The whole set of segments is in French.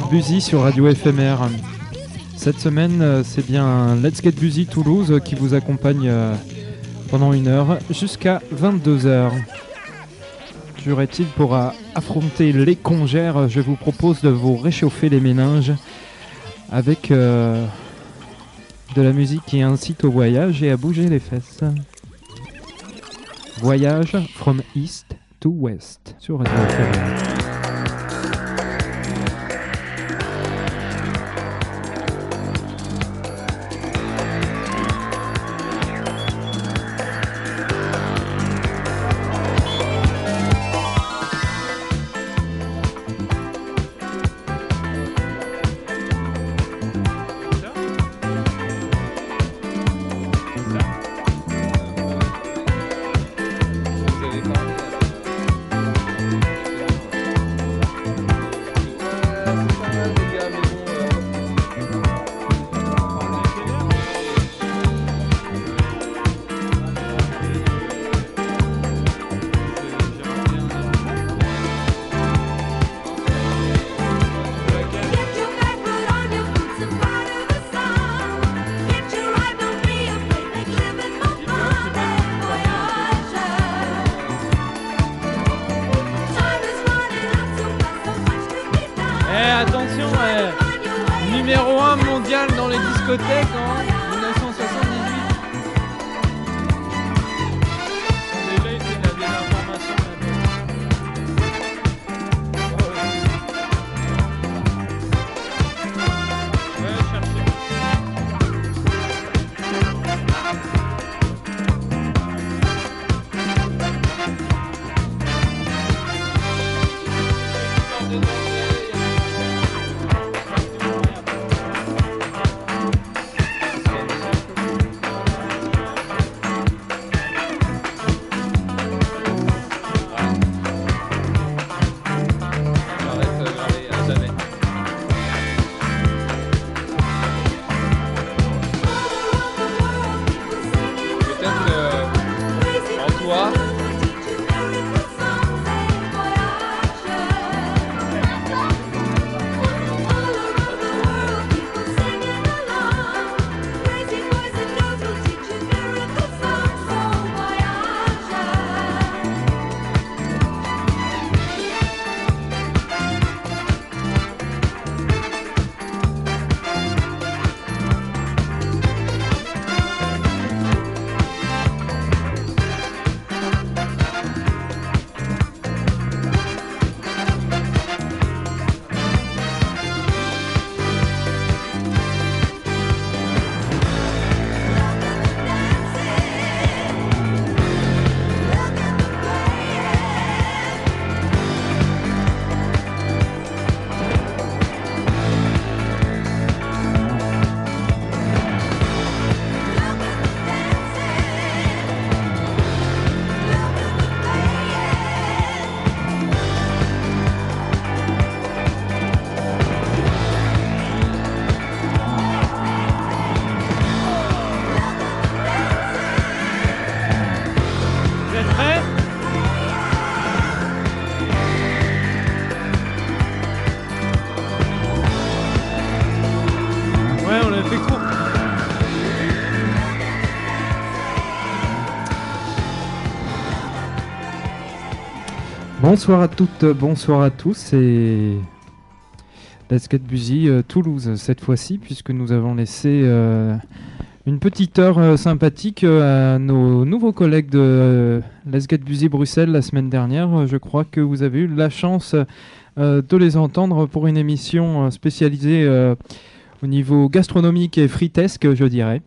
Get Busy sur Radio FMR. Cette semaine, euh, c'est bien Let's Get Busy Toulouse qui vous accompagne euh, pendant une heure jusqu'à 22h. Durait-il pour affronter les congères Je vous propose de vous réchauffer les méninges avec euh, de la musique qui incite au voyage et à bouger les fesses. Voyage from East to West sur Radio FMR. Bonsoir à toutes, bonsoir à tous et Get Busy euh, Toulouse cette fois-ci puisque nous avons laissé euh, une petite heure euh, sympathique euh, à nos nouveaux collègues de Get Busy Bruxelles la semaine dernière. Je crois que vous avez eu la chance de les entendre pour une émission spécialisée au niveau gastronomique et fritesque, je dirais.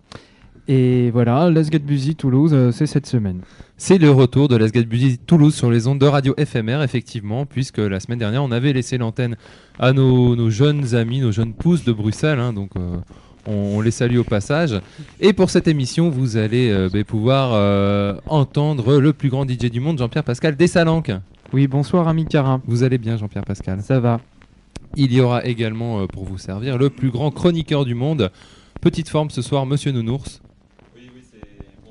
Et voilà, Let's Get Busy Toulouse, euh, c'est cette semaine. C'est le retour de Let's Get Busy Toulouse sur les ondes de radio FMR, effectivement, puisque la semaine dernière, on avait laissé l'antenne à nos, nos jeunes amis, nos jeunes pousses de Bruxelles, hein, donc euh, on, on les salue au passage. Et pour cette émission, vous allez euh, ben, pouvoir entendre le plus grand DJ du monde, Jean-Pierre Pascal Dessalanque. Oui, bonsoir ami Cara. Vous allez bien, Jean-Pierre Pascal? Ça va Il y aura également pour vous servir le plus grand chroniqueur du monde. Petite forme ce soir, Monsieur Nounours.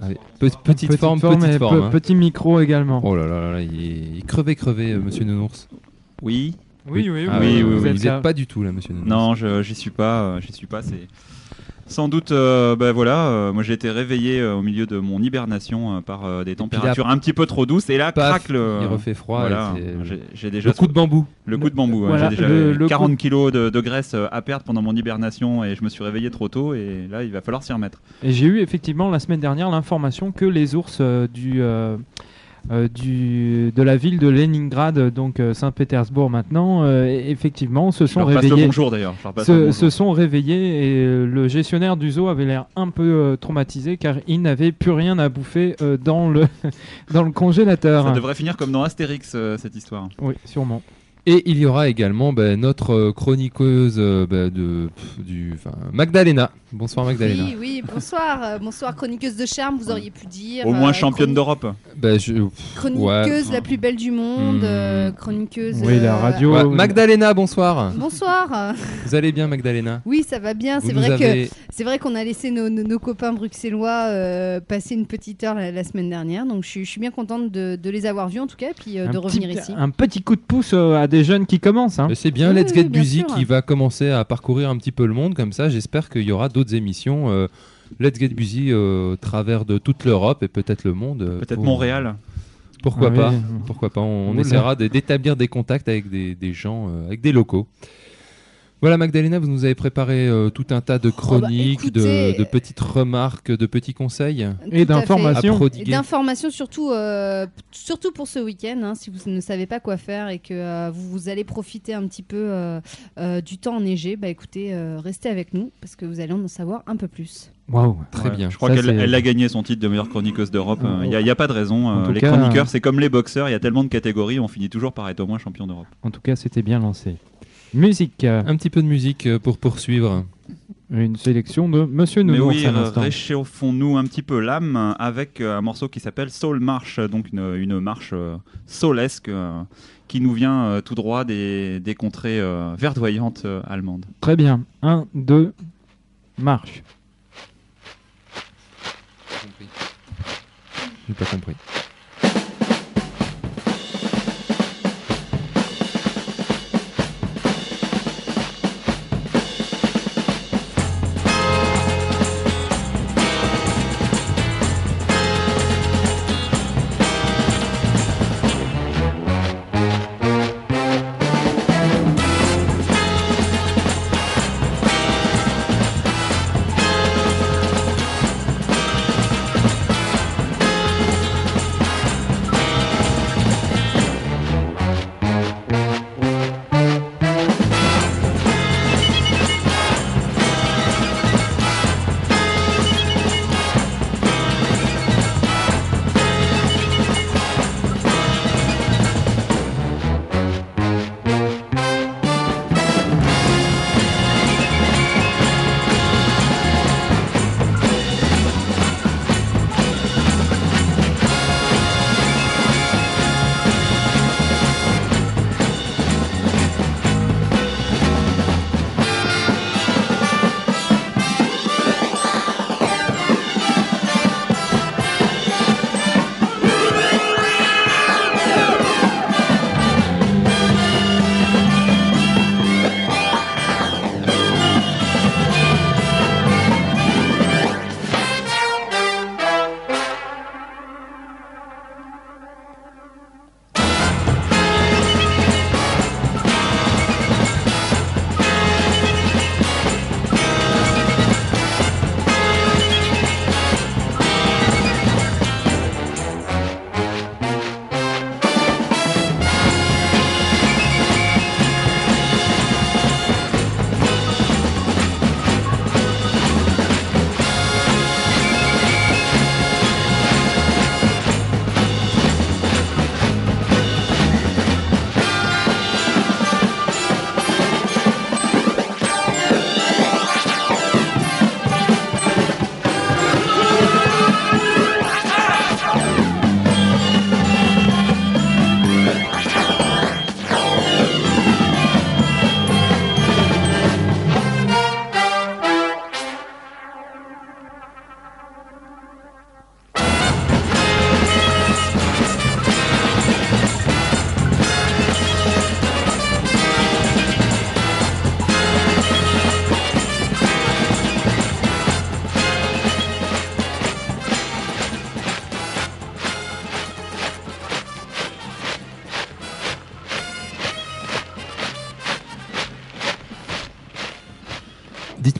Allez, pe- petite, forme, petite et forme. pe- hein. petit micro également. Oh là là là, là, il est, crevé, crevé, euh, Monsieur Nounours. Oui. Oui, oui, Ah oui, oui, vous oui, n'êtes pas du tout là, Monsieur Nounours. Non, je j'y suis pas. euh, j'y suis pas. C'est sans doute. euh, ben voilà. euh, moi, j'ai été réveillé euh, au milieu de mon hibernation euh, par euh, des températures un petit peu trop douces. Et là, Paf, craque le. il refait froid. Voilà. J'ai- déjà Le coup de bambou. le coup de bambou. Voilà, j'ai déjà le- le 40 coup- kilos de, de graisse à perdre pendant mon hibernation et je me suis réveillé trop tôt et là, il va falloir s'y remettre. Et j'ai eu effectivement la semaine dernière l'information que les ours euh, du, euh, du, de la ville de Leningrad, donc euh, Saint-Pétersbourg maintenant, euh, effectivement se sont réveillés. bonjour Se, se sont réveillés et le gestionnaire du zoo avait l'air un peu traumatisé car il n'avait plus rien à bouffer dans, le dans le congélateur. Ça devrait finir comme dans Astérix cette histoire. Oui, sûrement. Et il y aura également ben, notre euh, chroniqueuse euh, ben, de, pff, du, Magdalena. Bonsoir Magdalena. Oui, oui, bonsoir. euh, bonsoir, chroniqueuse de charme, vous auriez pu dire. Au moins euh, championne chroni- d'Europe. Je- pff, Chroniqueuse ouais. la plus belle du monde, Hmm. euh, chroniqueuse. Oui, la euh, radio. Ouais, Magdalena, bonsoir. Bonsoir. Vous allez bien Magdalena? Oui, ça va bien. Vous C'est nous vrai que avez- c'est vrai qu'on a laissé nos, nos- nos copains bruxellois euh, passer une petite heure la, la semaine dernière, donc je, suis- je suis bien contente de, de les avoir vus en tout cas, puis euh, de petit- revenir ici. Un petit coup de pouce euh, à des jeunes qui commencent. hein. C'est bien Oui, Let's oui, Get bien Busy sûr. qui va commencer à parcourir un petit peu le monde comme ça. J'espère qu'il y aura d'autres émissions euh, Let's Get Busy euh, au travers de toute l'Europe et peut-être le monde. euh, Peut-être pour- Montréal. Pourquoi Ah pas oui. Pourquoi pas On, essaiera d'établir des contacts avec des, des gens, euh, avec des locaux. Voilà Magdalena, vous nous avez préparé euh, tout un tas de chroniques, de- Oh, bah, écoutez- de, petites remarques, de petits conseils. Et d'informations. Et surtout, euh, surtout pour ce week-end, hein, si vous ne savez pas quoi faire et que euh, vous, vous allez profiter un petit peu euh, euh, du temps enneigé, bah écoutez, euh, restez avec nous parce que vous allez en savoir un peu plus. Waouh. Très Ouais, bien. Je crois qu'elle a gagné son titre de meilleure chroniqueuse d'Europe. Oh. Il n'y a, pas de raison. Euh, les cas, chroniqueurs, c'est comme les boxeurs. Il y a tellement de catégories, on finit toujours par être au moins champion d'Europe. En tout cas, c'était bien lancé. Musique. euh, Un petit peu de musique euh, pour poursuivre. Une sélection de Monsieur Mais Nounours oui, à l'instant. réchauffons-nous un petit peu l'âme avec euh, un morceau qui s'appelle Soul March, donc une, une marche euh, soulesque euh, qui nous vient euh, tout droit des, des contrées euh, verdoyantes euh, allemandes. Très bien. 1, 2, marche. J'ai pas compris.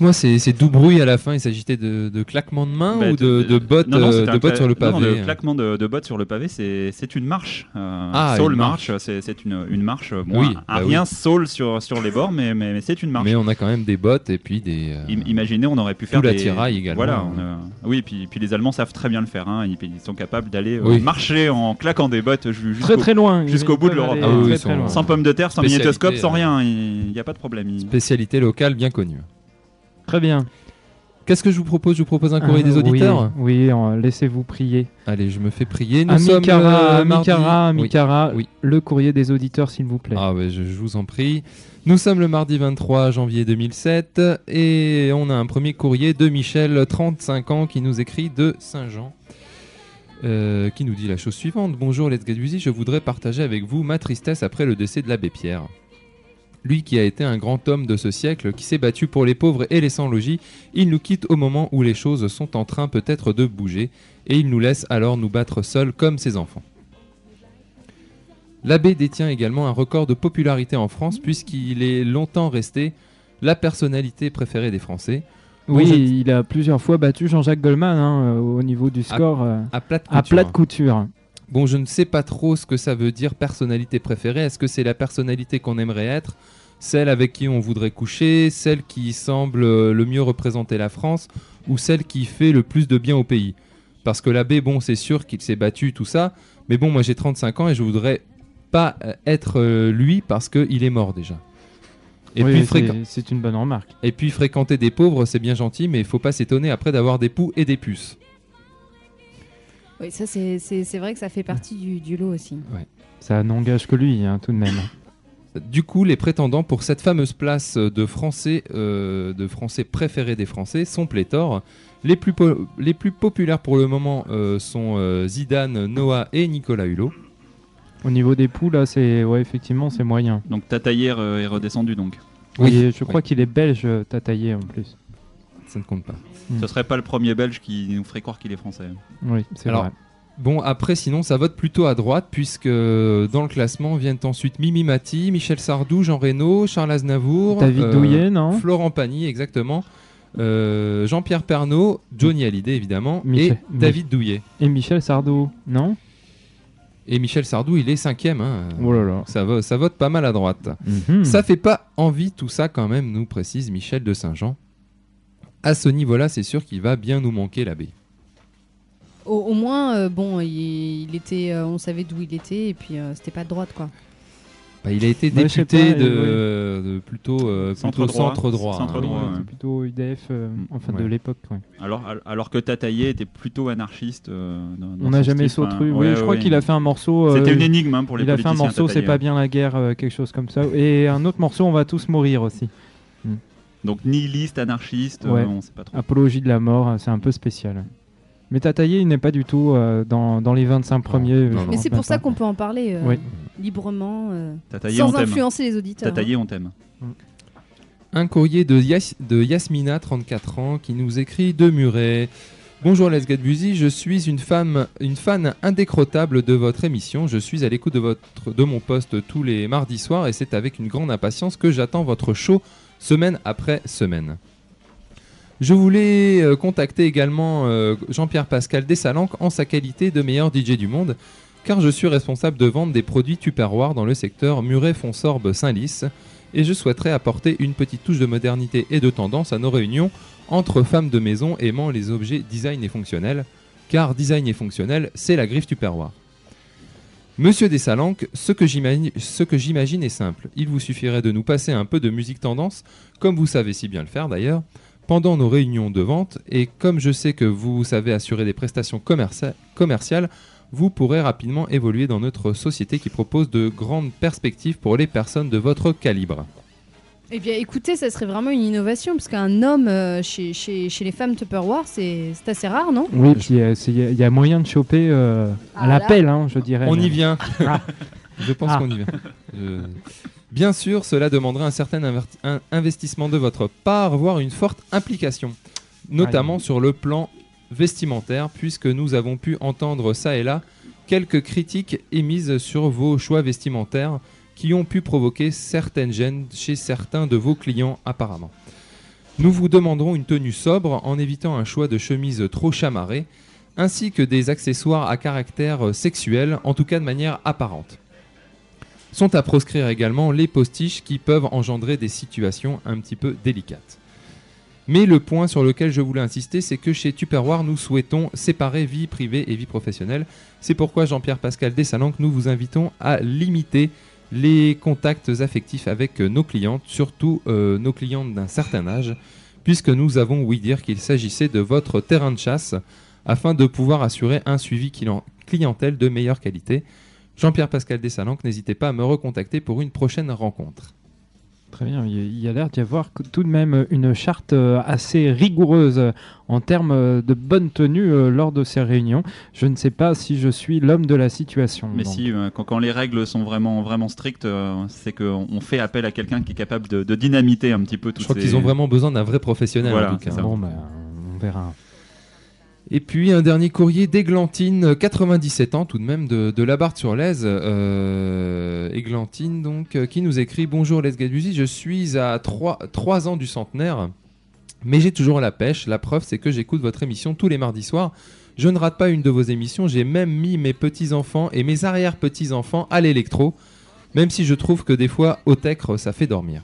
Dites-moi, c'est c'est doux bruit à la fin Il s'agissait de, de claquements de mains Bah, ou de, de bottes, non, non, euh, c'était de bottes cla- sur le non, non, pavé le claquement de, de bottes sur le pavé, c'est c'est une marche. Euh, Ah, soul une marche, c'est c'est une, une marche. Bon, Oui, un- bah oui. rien soul sur, sur les bords, mais, mais, mais c'est une marche. Mais on a quand même des bottes et puis des. euh, Im- Imaginez, on aurait pu faire Tout des... l'attirail également. Voilà, on a- oui, puis, puis les Allemands savent très bien le faire. hein. Ils, ils sont capables d'aller euh, Oui. marcher en claquant des bottes ju- Très jusqu'au très loin. jusqu'au bout de l'Europe. Ah oui, sans pommes de terre, sans magnétoscope, sans euh, rien. Il n'y a pas de problème. Spécialité locale bien connue. Très bien. Qu'est-ce que je vous propose? Je vous propose un courrier des Ah, oui, auditeurs? Oui, euh, laissez-vous prier. Allez, je me fais prier. Nous sommes Cara, euh, mardi- Oui. Le courrier des auditeurs, s'il vous plaît. Ah ouais, je, je vous en prie. Nous sommes le mardi 23 janvier 2007 et on a un premier courrier de Michel, 35 ans, qui nous écrit de Saint-Jean. euh, qui nous dit la chose suivante Bonjour Let's Get Busy, je voudrais partager avec vous ma tristesse après le décès de l'abbé Pierre. Lui qui a été un grand homme de ce siècle, qui s'est battu pour les pauvres et les sans-logis, il nous quitte au moment où les choses sont en train peut-être de bouger, et il nous laisse alors nous battre seuls comme ses enfants. L'abbé détient également un record de popularité en France puisqu'il est longtemps resté la personnalité préférée des Français. oui, il a plusieurs fois battu Jean-Jacques Goldman hein, euh, au niveau du score euh, À plate à couture. plat de couture. Bon, je ne sais pas trop ce que ça veut dire personnalité préférée. Est-ce que c'est la personnalité qu'on aimerait être? Celle avec qui on voudrait coucher? Celle qui semble euh, le mieux représenter la France? Ou celle qui fait le plus de bien au pays? Parce que l'abbé, bon, c'est sûr qu'il s'est battu, tout ça. Mais bon, moi j'ai 35 ans et je voudrais pas euh, être euh, lui parce qu'il est mort déjà. Et, Oui, puis c'est- fréquent- c'est une bonne remarque. et puis fréquenter des pauvres, c'est bien gentil, mais il faut pas s'étonner après d'avoir des poux et des puces. Oui, ça c'est c'est- c'est vrai que ça fait partie du, du lot aussi. Ça n'engage que lui, hein, tout de même. Du coup, les prétendants pour cette fameuse place de français, euh, de français préférés des Français sont pléthores. Les plus, po- les plus populaires pour le moment euh, sont euh, Zidane, Noah et Nicolas Hulot. Au niveau des poux, là, c'est ouais, effectivement, c'est moyen. Donc Tataillère euh, est redescendu donc. Oui, Et je oui. crois qu'il est belge, Tataillé en plus. Ça ne compte pas. Mm. Ce serait pas le premier Belge qui nous ferait croire qu'il est français. Oui, c'est vrai. Bon, après, sinon, ça vote plutôt à droite, puisque euh, dans le classement viennent ensuite Mimi Mati, Michel Sardou, Jean Reno, Charles Aznavour, David euh, Douillet, non Florent Pagny, exactement, euh, Jean-Pierre Pernaud, Johnny Hallyday, évidemment, Michel- et David Douillet. Et Michel Sardou, non Et Michel Sardou, il est cinquième. Hein. Oh là là. Ça, vo- ça vote pas mal à droite. Mhm. Ça fait pas envie tout ça quand même, nous précise Michel de Saint-Jean. À ce niveau-là, c'est sûr qu'il va bien nous manquer l'abbé. Au, au moins, euh, bon, il, il était, euh, on savait d'où il était et puis euh, c'était pas de droite quoi. Bah, il a été Bah, je sais député pas, de, plutôt, euh, Centre plutôt droit. centre droit. Centre hein. droit, Ouais, ouais. c'est plutôt UDF, euh, enfin de Ouais. l'époque. ouais. Alors, al- alors que Tataillé était plutôt anarchiste. euh, dans- dans On n'a son jamais style, sauté. enfin, oui, ouais, je crois ouais. qu'il a fait un morceau. euh, C'était une énigme hein, pour les il a fait un morceau, c'est Tataillé. pas bien la guerre, euh, quelque chose comme ça. Et un autre morceau, on va tous mourir aussi. Donc nihiliste, anarchiste, Ouais. euh, on sait pas trop. Apologie de la mort, euh, c'est un peu spécial. Mais Tataillé, il n'est pas du tout euh, dans, dans les 25 premiers. non, je non. Mais c'est pour ça qu'on peut en parler euh, Oui. librement, euh, Tataillé, sans influencer les auditeurs. hein. Tataillé, on t'aime. Un courrier de, Yas- de Yasmina, 34 ans, qui nous écrit de Muret. Bonjour Let's Get Busy, je suis une, femme, une fan indécrottable de votre émission. Je suis à l'écoute de, votre- de mon poste tous les mardis soirs et c'est avec une grande impatience que j'attends votre show semaine après semaine. Je voulais euh, contacter également euh, Jean-Pierre Pascal Dessalanque en sa qualité de meilleur DJ du monde, car je suis responsable de vente des produits Tupperware dans le secteur Muret-Fonsorbe-Saint-Lys et je souhaiterais apporter une petite touche de modernité et de tendance à nos réunions entre femmes de maison aimant les objets design et fonctionnels, car design et fonctionnel, c'est la griffe Tupperware. Monsieur Dessalanque, ce que j'imagine ce que j'imagine est simple. Il vous suffirait de nous passer un peu de musique tendance, comme vous savez si bien le faire d'ailleurs, pendant nos réunions de vente, et comme je sais que vous savez assurer des prestations commercia- commerciales, vous pourrez rapidement évoluer dans notre société qui propose de grandes perspectives pour les personnes de votre calibre. Eh bien, écoutez, ça serait vraiment une innovation parce qu'un homme euh, chez, chez, chez les femmes Tupperware, c'est c'est assez rare, non? Oui, puis euh, il y, a- il y a moyen de choper euh, à Ah, l'appel, hein, je dirais. On y vient. Ah. Je pense Ah. qu'on y vient. Je- Bien sûr, cela demanderait un certain un investissement de votre part, voire une forte implication, notamment sur le plan vestimentaire, puisque nous avons pu entendre ça et là quelques critiques émises sur vos choix vestimentaires qui ont pu provoquer certaines gênes chez certains de vos clients apparemment. Nous vous demanderons une tenue sobre en évitant un choix de chemise trop chamarrée, ainsi que des accessoires à caractère sexuel, en tout cas de manière apparente. Sont à proscrire également les postiches qui peuvent engendrer des situations un petit peu délicates. Mais le point sur lequel je voulais insister, c'est que chez Tupperware, nous souhaitons séparer vie privée et vie professionnelle. C'est pourquoi Jean-Pierre Pascal Dessalanque, nous vous invitons à limiter les contacts affectifs avec euh, nos clientes, surtout euh, nos clientes d'un certain âge, puisque nous avons ouï dire qu'il s'agissait de votre terrain de chasse, afin de pouvoir assurer un suivi client- clientèle de meilleure qualité. Jean-Pierre Pascal Dessalanque, n'hésitez pas à me recontacter pour une prochaine rencontre. Très bien, il y a- l'air d'y avoir tout de même une charte euh, assez rigoureuse euh, en termes euh, de bonne tenue lors de ces réunions. Je ne sais pas si je suis l'homme de la situation. Mais donc. si, quand, quand les règles sont vraiment, vraiment strictes, c'est qu'on on fait appel à quelqu'un qui est capable de, de dynamiter un petit peu tout Je crois qu'ils ont vraiment besoin d'un vrai professionnel Voilà, en tout cas. ça. Bon, bah, on verra. Et puis un dernier courrier d'Églantine, 97 ans tout de même, de, de Labarthe-sur-Lèze. Euh, Églantine, donc, euh, qui nous écrit Bonjour Les Gadusi, je suis à 3, ans du centenaire, mais j'ai toujours la pêche. La preuve, c'est que j'écoute votre émission tous les mardis soirs. Je ne rate pas une de vos émissions. J'ai même mis mes petits-enfants et mes arrière-petits-enfants à l'électro, même si je trouve que des fois, au tecre, ça fait dormir.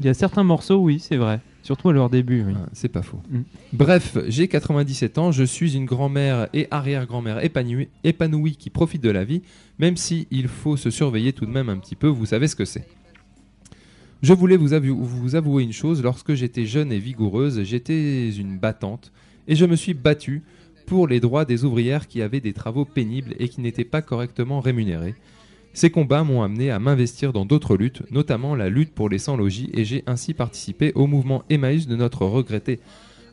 Il y a certains morceaux, oui, c'est vrai. Surtout à leur début. oui. Ah, c'est pas faux. Mm. Bref, j'ai 97 ans, je suis une grand-mère et arrière-grand-mère épanouie, épanouie qui profite de la vie, même si il faut se surveiller tout de même un petit peu, vous savez ce que c'est. Je voulais vous, avou- vous avouer une chose, lorsque j'étais jeune et vigoureuse, j'étais une battante, et je me suis battue pour les droits des ouvrières qui avaient des travaux pénibles et qui n'étaient pas correctement rémunérés. Ces combats m'ont amené à m'investir dans d'autres luttes, notamment la lutte pour les sans-logis, et j'ai ainsi participé au mouvement Emmaüs de notre regretté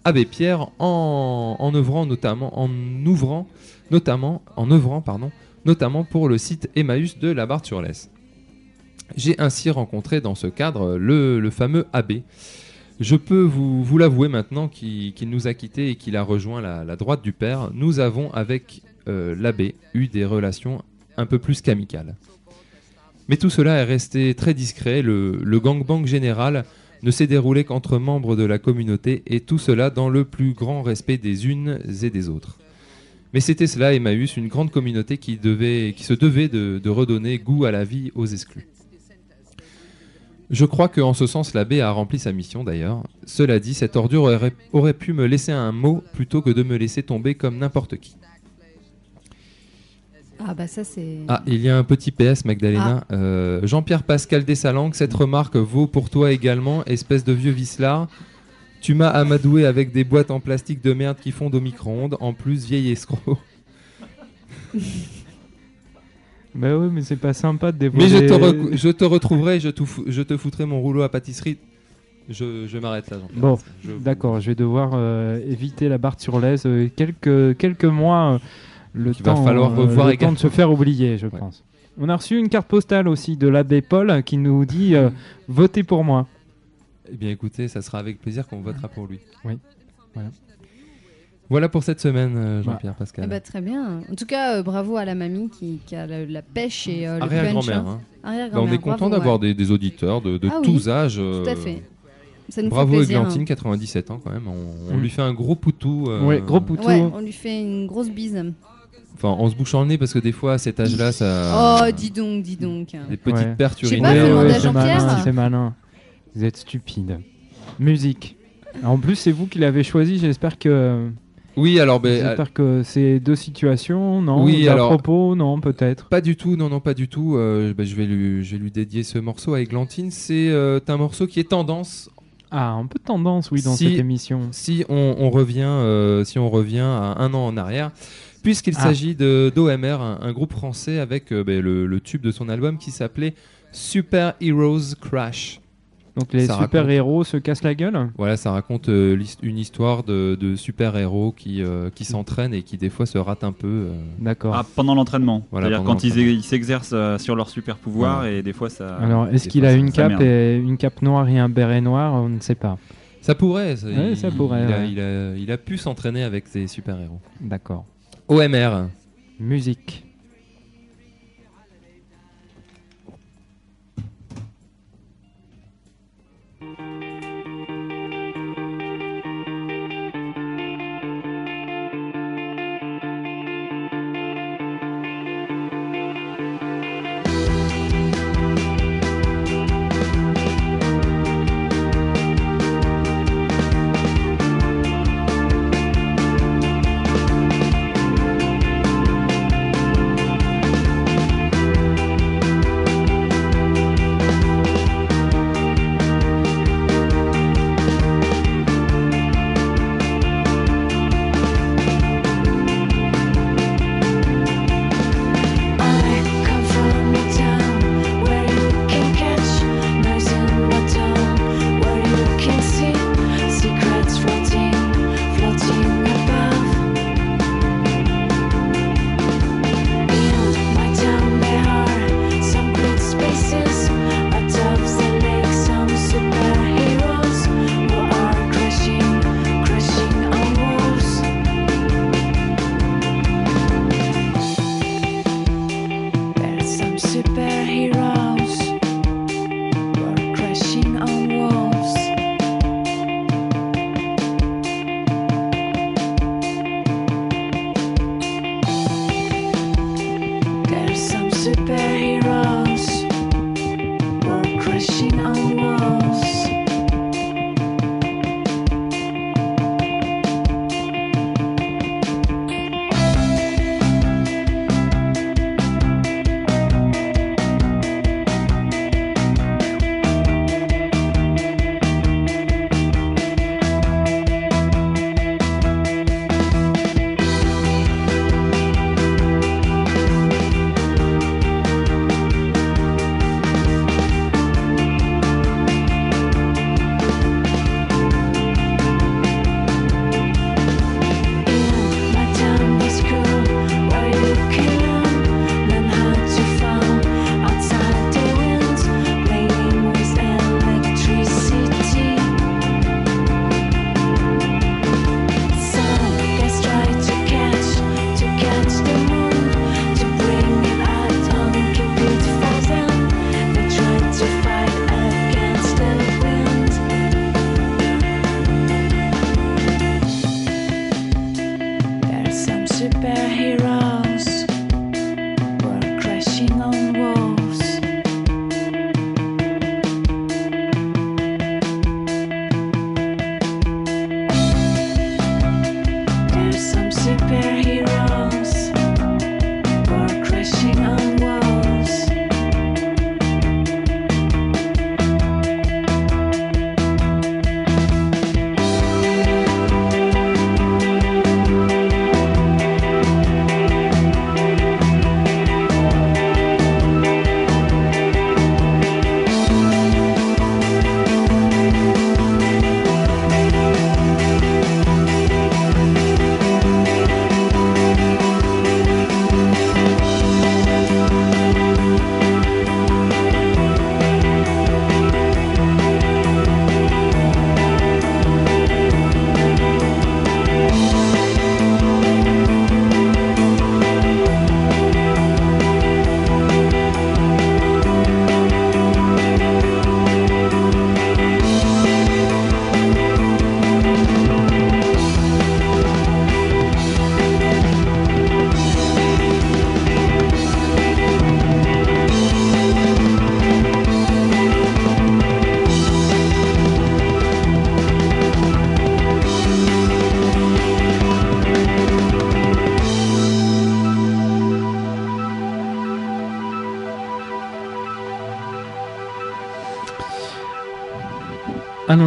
Abbé Pierre en, œuvrant notamment en ouvrant notamment en pardon notamment pour le site Emmaüs de la Barre-sur-Lesse. J'ai ainsi rencontré dans ce cadre le, fameux abbé. Je peux vous, l'avouer maintenant qu'il nous a quittés et qu'il a rejoint la, la droite du Père. Nous avons avec euh, l'abbé eu des relations un peu plus qu'amicales. Mais tout cela est resté très discret. Le, gangbang général ne s'est déroulé qu'entre membres de la communauté et tout cela dans le plus grand respect des unes et des autres. Mais c'était cela, Emmaüs, une grande communauté qui, devait, qui se devait de, redonner goût à la vie aux exclus. Je crois qu'en ce sens, l'abbé a rempli sa mission d'ailleurs. Cela dit, cette ordure aurait pu me laisser un mot plutôt que de me laisser tomber comme n'importe qui. Ah bah ça c'est. Ah, il y a un petit PS, Magdalena. Euh, Jean-Pierre Pascal Dessalangue, cette remarque vaut pour toi également, espèce de vieux vicelard. Tu m'as amadoué avec des boîtes en plastique de merde qui fondent au micro-ondes, en plus vieil escroc. Bah oui, mais c'est pas sympa de Mais dévoiler. je te, je te retrouverai, je je te foutrai mon rouleau à pâtisserie. Je, je m'arrête là, Jean-Pierre. Bon, Je- D'accord, je vais devoir euh, éviter la barre sur l'aise euh, quelques, quelques mois. Euh, le Qu'il va temps, falloir euh, revoir le temps de se faire oublier, je Ouais. pense. On a reçu une carte postale aussi de l'abbé Paul qui nous dit euh, votez pour moi. Eh bien écoutez, ça sera avec plaisir qu'on votera pour lui. Oui, voilà. Voilà pour cette semaine, euh. Jean-Pierre Pascal. Eh bah, très bien. En tout cas, euh, bravo à la mamie qui, qui a la pêche et euh, le. Arrière-grand-mère. hein. hein. Bah, on est content d'avoir ouais. des, des auditeurs de, de Ah oui, tous âges. Tout euh, à fait. Ça nous Bravo fait plaisir. Églantine, hein. 97 ans quand même. On, on Mm. lui fait un gros poutou. euh, Ouais, gros poutou. Ouais, on lui fait une grosse bise. Enfin, en se bouchant le nez parce que des fois à cet âge-là, ça. Oh, dis donc, dis donc. Des petites Ouais. pertes Je sais urinaires. pas, à c'est Jean-Pierre. malin, c'est malin. Vous êtes stupide. Musique. En plus, c'est vous qui l'avez choisi. J'espère que, Oui, alors, ben, j'espère que c'est deux situations, non? Oui, alors- propos, non, peut-être? Pas du tout, non, non, pas du tout. Euh, bah, je, vais lui, je vais lui dédier ce morceau à Églantine. C'est euh, un morceau qui est tendance. Ah, un peu de tendance, oui, dans Si- cette émission. Si on, on revient, euh, si on revient à un an en arrière, puisqu'il Ah. s'agit de d'OMR, un, un groupe français avec euh, ben, le, le tube de son album qui s'appelait Super Heroes Crash. Donc les Ça super-héros se cassent la gueule Voilà, ça raconte euh, une histoire de, de super-héros qui, euh, qui s'entraînent et qui des fois se ratent un peu. euh. D'accord. Ah, pendant l'entraînement. Voilà, C'est-à-dire pendant quand ils l'entraînement. ils s'exercent euh, sur leur super pouvoir et des fois ça. Alors, est-ce des qu'il fois, a ça- une ça cape merde. et une cape noire et un béret noir? On ne sait pas. Ça pourrait. ça, Ouais, il, ça pourrait, Il a, ouais. il a- il a pu s'entraîner avec ses super-héros. D'accord. OMR. Musique.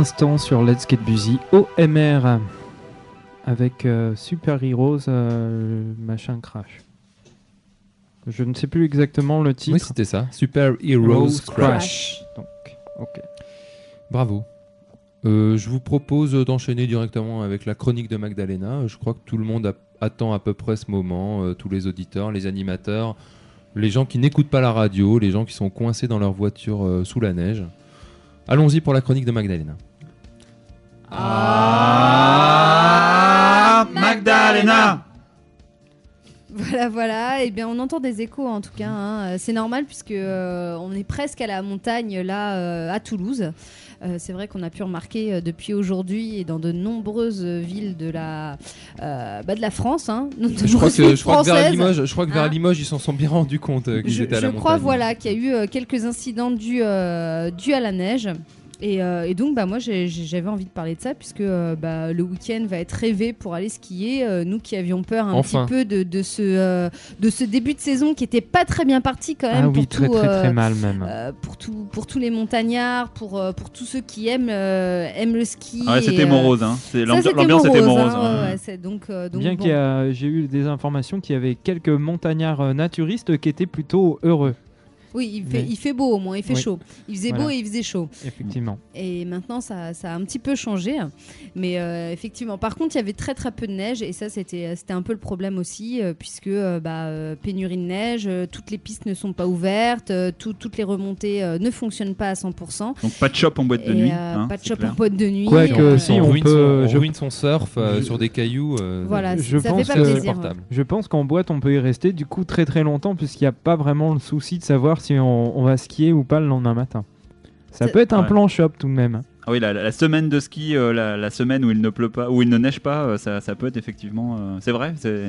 L'instant sur Let's Get Busy, OMR, avec euh, Super Heroes euh, machin crash. Je ne sais plus exactement le titre. Oui, c'était ça. Super Heroes Crash. Donc, ok. Bravo. Euh, je vous propose d'enchaîner directement avec la chronique de Magdalena. Je crois que tout le monde a- attend à peu près ce moment, tous les auditeurs, les animateurs, les gens qui n'écoutent pas la radio, les gens qui sont coincés dans leur voiture sous la neige. Allons-y pour la chronique de Magdalena. Ah, Magdalena Voilà, voilà. Et bien, on entend des échos en tout cas. hein. Euh, C'est normal puisque euh, on est presque à la montagne là euh, à Toulouse. Euh, c'est vrai qu'on a pu remarquer euh, depuis aujourd'hui et dans de nombreuses villes de la, euh, bah, de la France, hein, de Je crois que, je crois que vers. Limoges, je crois que vers Hein Limoges, ils s'en sont bien rendus compte euh, qu'ils Je, étaient à la je crois voilà qu'il y a eu euh, quelques incidents dus, euh, dus à la neige. Et, euh, et donc bah moi j'avais envie de parler de ça puisque euh, bah, le week-end va être rêvé pour aller skier. Euh, nous qui avions peur un Enfin. petit peu de, de ce euh, de ce début de saison qui était pas très bien parti quand même Ah oui, pour très tout, très euh, très mal même. euh, pour tout pour tous les montagnards pour pour tous ceux qui aiment euh, aiment le ski. Ah ouais, c'était morose. Hein. L'ambiance était morose, hein, hein. ouais, ouais, c'est donc euh, donc Bien bon. qu'il j'ai eu des informations qu'il y avait quelques montagnards naturistes qui étaient plutôt heureux, Oui, il fait Mais- il fait beau au moins, il fait Oui. chaud. Il faisait Voilà. beau et il faisait chaud. effectivement. Et maintenant, ça, ça a un petit peu changé. Mais euh, effectivement, par contre, il y avait très très peu de neige. Et ça, c'était c'était un peu le problème aussi, euh, puisque euh, bah, euh, pénurie de neige, euh, toutes les pistes ne sont pas ouvertes, euh, tout- toutes les remontées euh, ne fonctionnent pas à 100%. Donc pas de shop en boîte de et, nuit. euh, hein, pas de shop clair. en boîte de nuit. Quoique, euh, si, on, on ruine, peut- son, on je- ruine son surf euh, je- sur des cailloux. euh, Voilà, Je ça fait pas que- plaisir. Je pense qu'en boîte, on peut y rester du coup très très longtemps puisqu'il n'y a pas vraiment le souci de savoir si on, on va skier ou pas le lendemain matin. Ça peut être un Ouais. plan shop tout de même. Ah oui, la, la semaine de ski, euh, la, la semaine où il ne pleut pas, où il ne neige pas, euh, ça, ça peut être effectivement. euh, c'est vrai, c'est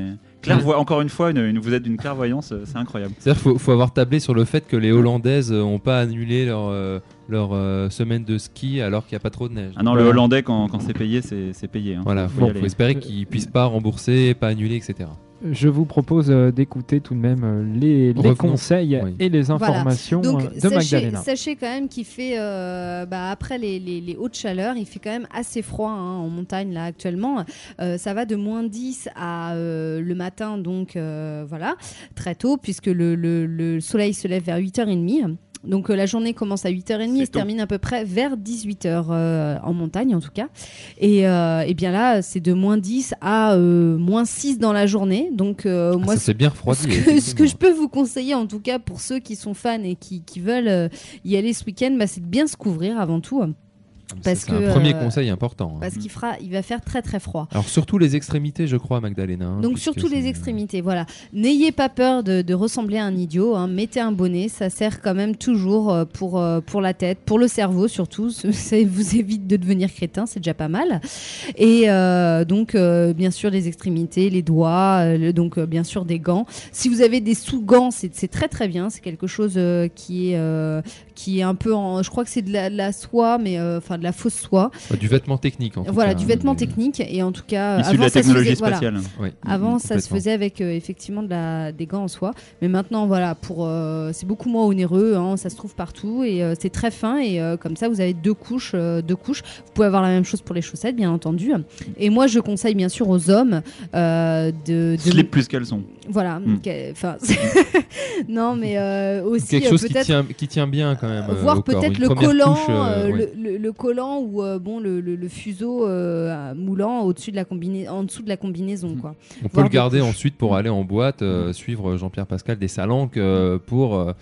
Encore une fois, une, une- vous êtes d'une clairvoyance, euh, c'est incroyable. C'est-à-dire qu'il faut, faut avoir tablé sur le fait que les Hollandaises n'ont pas annulé leur, euh, leur euh, semaine de ski alors qu'il n'y a pas trop de neige. Ah non, Voilà. le Hollandais quand, quand c'est payé, c'est c'est payé. hein. Voilà, Faut faut, aller. faut espérer qu'ils puissent pas rembourser, pas annuler, etc. Je vous propose euh, d'écouter tout de même euh, les, conseils Oui. et les Voilà. informations Donc euh, de sachez, Magdalena. sachez quand même qu'il fait, euh, bah, après les, les- les hautes chaleurs, il fait quand même assez froid hein, en montagne là actuellement. Euh, ça va de moins 10 à euh, le matin, donc euh, voilà, très tôt, puisque le, le- le soleil se lève vers 8h30. Donc euh, la journée commence à 8h30 et C'est se tôt. termine à peu près vers 18h euh, en montagne en tout cas. Et, euh, et bien là, c'est de moins 10 à euh, moins 6 dans la journée. Donc Ah, moi, s'est bien refroidi. ce que, ce que effectivement. je peux vous conseiller, en tout cas pour ceux qui sont fans et qui, qui veulent y aller ce week-end, bah, c'est de bien se couvrir avant tout, parce que, un premier euh, conseil important. hein. parce qu'il fera, il va faire très très froid. Alors surtout les extrémités, je crois, Magdalena. hein, Donc surtout les extrémités, voilà. N'ayez pas peur de, de ressembler à un idiot. hein. Mettez un bonnet, ça sert quand même toujours euh, pour euh, pour la tête, pour le cerveau surtout. Ça vous évite de devenir crétin, c'est déjà pas mal. Et euh, donc euh, bien sûr les extrémités, les doigts, le- donc bien sûr des gants. Si vous avez des sous-gants, c'est c'est très très bien. C'est quelque chose qui est qui est un peu en, je crois que c'est de la, de la soie, mais euh, enfin de la fausse soie. Du vêtement technique. En tout Voilà, cas, du vêtement technique et en tout cas Issu avant de la ça se technologie faisait- voilà. spatiale. Ouais, Avant, ça se faisait avec euh, effectivement de la, des gants en soie, mais maintenant, voilà, pour euh, c'est beaucoup moins onéreux. hein, ça se trouve partout et euh, c'est très fin et euh, comme ça, vous avez deux couches, euh, deux couches. Vous pouvez avoir la même chose pour les chaussettes, bien entendu. Et moi, je conseille bien sûr aux hommes euh, de, de Slip plus caleçon. Voilà, Hmm. que- enfin, non, mais euh, aussi Quelque euh, chose qui tient, qui tient bien quand même. euh, voir peut-être le collant, ouais. le, le- le collant ou bon le, le- fuseau moulant au-dessus de la combinaison, en dessous de la combinaison quoi. On peut le garder ensuite pour aller en boîte, euh, suivre Jean-Pierre Pascal des Salanques pour,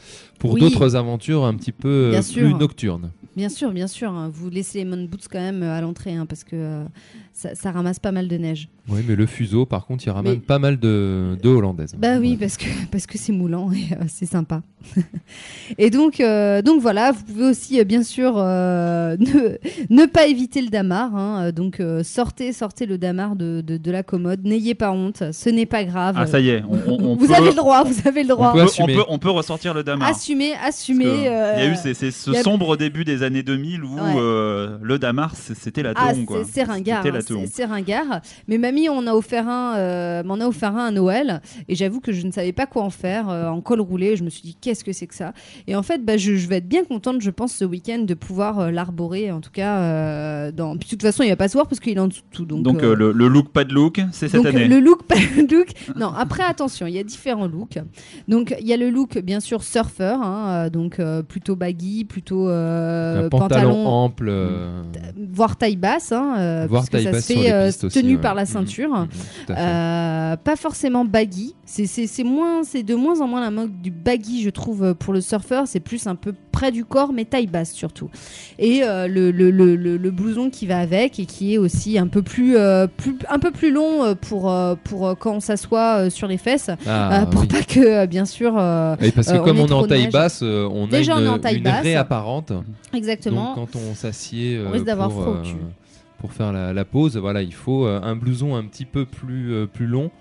pour Oui. d'autres aventures un petit peu Bien plus sûr. nocturnes. Bien sûr, bien sûr. hein. Vous laissez les moon boots quand même euh, à l'entrée hein, parce que euh, ça, ça ramasse pas mal de neige. Oui, mais le fuseau, par contre, il ramène Mais- pas mal de, de Hollandaises. Bah oui, Ouais. parce que parce que c'est moulant et euh, c'est sympa. Et donc euh, donc voilà, vous pouvez aussi euh, bien sûr euh, ne, ne pas éviter le damar. hein. donc euh, sortez sortez le damar de, de, de la commode. N'ayez pas honte, ce n'est pas grave. Ah ça y est, on, on- on vous peut, avez le droit, vous avez le droit. on peut, on assumer. peut- on peut ressortir le damar. Assumez. que Il y a eu ce a- sombre début des années 2000 où Ouais. euh, le damar c'était la Ah, c'est- c'est ringard, C'était hein, c'est c'est ringard. Mais mamie on a offert un, euh, m'en a offert un à Noël, et j'avoue que je ne savais pas quoi en faire euh, en col roulé. Je me suis dit qu'est-ce que c'est que ça? Et en fait, bah, je, je vais être bien contente, je pense, ce week-end de pouvoir euh, l'arborer, en tout cas. euh, dans... Puis de toute façon, il va pas se voir parce qu'il est en dessous de tout. Donc, Donc, euh, euh, le, le look pas de look, c'est cette donc, année. le look, pas le look. Non, après attention, il y a différents looks. Donc il y a le look bien sûr surfer, hein, donc euh, plutôt baggy, plutôt euh, pantalon, ample. euh, voire taille basse, hein, euh, voire parce que taille ça basse se sur fait les euh, aussi, tenu ouais. par la Mhm, ceinture. Euh, pas forcément baggy. C'est- C'est c'est moins, c'est de moins en moins la mode du baggy, je trouve, euh, pour le surfeur. C'est plus un peu près du corps, mais taille basse surtout. Et euh, le, le, le, le- le blouson qui va avec et qui est aussi un peu plus, euh, plus un peu plus long pour, pour quand on s'assoit sur les fesses, Ah, pour oui. pas que, bien sûr, Et parce que on comme on est en taille basse, on Déjà, a on est une, en taille une basse. raie apparente. exactement. Donc quand on s'assied euh, risque d'avoir pour, froid au cul. pour faire la, la pause, voilà, il faut un blouson un petit peu plus, euh, plus long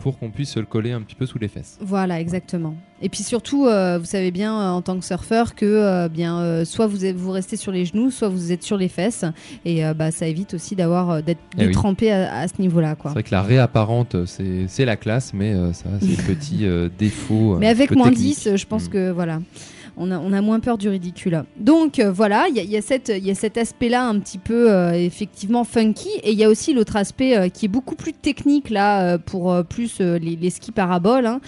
pour qu'on puisse se le coller un petit peu sous les fesses. Voilà, exactement. Et puis surtout, euh, vous savez bien euh, en tant que surfeur que euh, bien soit vous êtes- vous restez sur les genoux, soit vous êtes sur les fesses, et bah ça évite aussi d'avoir d'être Eh oui. tremper à, à ce niveau-là. C'est vrai que la raie apparente, c'est la classe, mais ça, c'est petit défaut. Mais avec moins technique. 10, euh, je pense Mm. que voilà. On a, on a moins peur du ridicule. Donc euh, voilà, il y a, il y a cette- il y a cet aspect-là un petit peu euh, effectivement funky. Et il y a aussi l'autre aspect euh, qui est beaucoup plus technique là pour plus les, les skis paraboles, hein,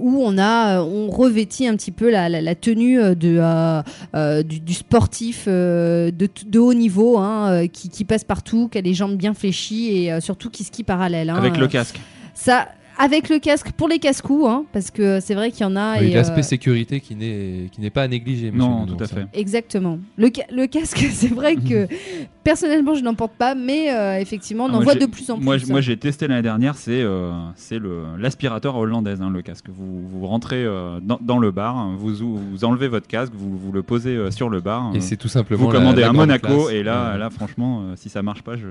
où on a, on revêtit un petit peu la, la- la tenue de, du, du sportif de, haut niveau hein, qui, qui passe partout, qui a les jambes bien fléchies et surtout qui skie parallèle. hein. Avec le casque. ça, avec le casque pour les casse-coups, hein, parce que c'est vrai qu'il y en a. Oui, et, L'aspect euh, sécurité qui n'est qui n'est pas à négliger. monsieur Non, tout à fait. Exactement. Le, ca- le casque, c'est vrai que personnellement, je n'en porte pas, mais euh, effectivement, on Ah, en voit de plus en plus. Moi, moi j'ai testé l'année dernière, c'est euh, c'est le l'aspirateur hollandaise, hein, le casque. Vous, vous rentrez euh, dans, dans le bar, hein, vous, ou- vous enlevez votre casque, vous, vous le posez euh, sur le bar. Et euh, c'est tout simplement. vous commandez la un Monaco, classe. et là, Ouais. là franchement, euh, si ça marche pas, il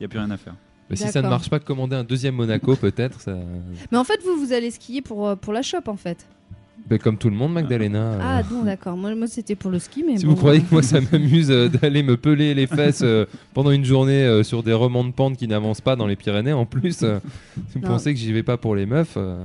n'y a plus rien à faire. Mais si ça ne marche pas, commander un deuxième Monaco, peut-être. Ça... Mais en fait, vous, vous allez skier pour, euh, pour la shop, en fait. Mais comme tout le monde, Magdalena. euh, Ah, non, d'accord. Moi, moi c'était pour le ski, mais. Si bon, vous croyez euh, que moi ça m'amuse euh, d'aller me peler les fesses euh, pendant une journée euh, sur des remans de pente qui n'avancent pas dans les Pyrénées, en plus, euh, vous Non. pensez que j'y vais pas pour les meufs euh,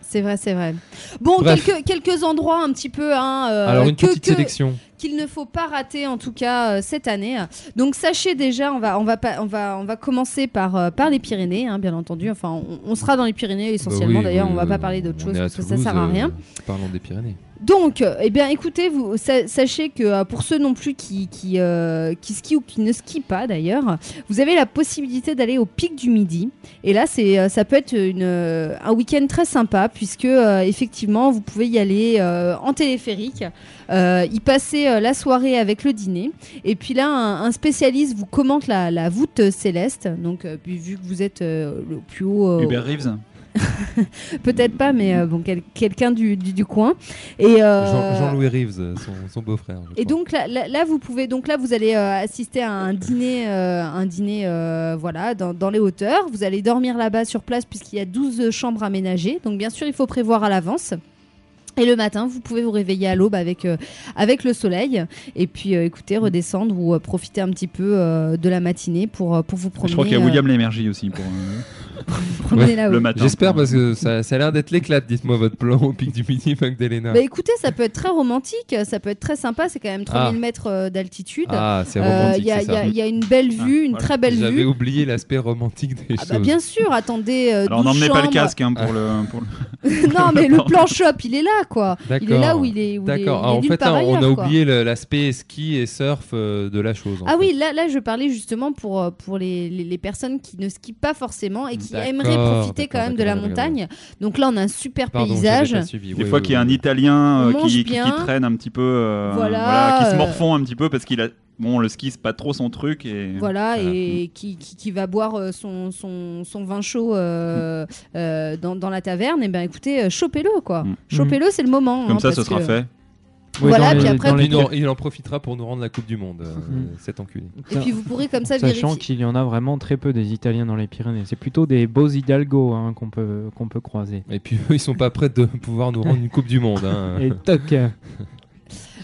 C'est vrai, c'est vrai. Bon, quelques, quelques endroits un petit peu. Hein, euh, Alors une que- petite que- sélection. Qu'il ne faut pas rater en tout cas euh, cette année. Donc sachez déjà, on va on va on va on va commencer par euh, par les Pyrénées, hein, bien entendu. Enfin, on, on sera dans les Pyrénées essentiellement. Bah oui, D'ailleurs, on va euh, pas parler d'autre chose parce que ça sert à euh, rien. Parlons des Pyrénées. Donc, euh, eh bien, écoutez, vous sa- sachez que euh, pour ceux non plus qui qui, euh, qui skient ou qui ne skient pas d'ailleurs, vous avez la possibilité d'aller au pic du Midi. Et là, c'est euh, ça peut être une, euh, un week-end très sympa puisque euh, effectivement, vous pouvez y aller euh, en téléphérique, euh, y passer euh, la soirée avec le dîner. Et puis là, un, un spécialiste vous commente la, la voûte céleste. Donc, euh, vu que vous êtes euh, le plus haut, euh, Hubert Reeves peut-être pas, mais euh, bon, quel- quelqu'un du, du, du coin. Et euh, Jean- Jean-Louis Reeves, son, son beau-frère. et crois. donc là, là, là, vous pouvez donc là vous allez euh, assister à un dîner euh, un dîner euh, voilà dans, dans les hauteurs. Vous allez dormir là-bas sur place puisqu'il y a 12 chambres aménagées. Donc bien sûr il faut prévoir à l'avance. Et le matin, vous pouvez vous réveiller à l'aube avec, euh, avec le soleil et puis euh, écoutez, redescendre ou euh, profiter un petit peu euh, de la matinée pour, pour vous promener. Je crois qu'il y a William Lémergie aussi pour promener Ouais, là-haut. le matin. J'espère parce que ça, ça a l'air d'être l'éclate. Dites-moi votre plan au pic du midi, Magdalena. Bah écoutez, ça peut être très romantique, ça peut être très sympa, c'est quand même 3000 Ah. mètres euh, d'altitude. Ah, c'est Euh, romantique, Il y, a- y y une belle vue, une voilà. très belle J'avais vue. oublié l'aspect romantique des Ah choses. bah bien sûr, attendez. euh, Alors 12 n'emmenez pas le casque hein, pour le. Pour le- non, mais le plan shop, il est là, quoi. Il est D'accord. là où il est. D'accord. il est Alors, En fait, là, on a oublié l'aspect ski et surf euh, de la chose. Ah fait. oui, là, là, je parlais justement pour, pour les, les, les personnes qui ne skient pas forcément et qui D'accord, aimeraient profiter quand même de la montagne. Donc là, on a un super Pardon, paysage. Des Oui, fois oui, qu'il y a un. Italien euh, qui, qui- qui traîne un petit peu, euh, Voilà, qui se morfond un petit peu parce qu'il a. Bon, le ski c'est pas trop son truc et. Voilà, Voilà. et qui, qui, qui va boire euh, son, son, son vin chaud euh, euh, dans, dans la taverne, et ben écoutez, chopez-le quoi. Mm. Chopez-le, c'est le moment. Comme hein, ça, ce sera que- fait. Oui, Voilà, dans puis les- après, dans vous les Il, en, il en profitera pour nous rendre la Coupe du Monde, euh, Mhm. cet enculé. Et puis vous pourrez comme ça Sachant vérifier. qu'il y en a vraiment très peu des Italiens dans les Pyrénées. C'est plutôt des beaux Hidalgo hein, qu'on peut, qu'on peut croiser. Et puis eux, ils sont pas prêts de pouvoir nous rendre une Coupe du Monde. hein. Et toc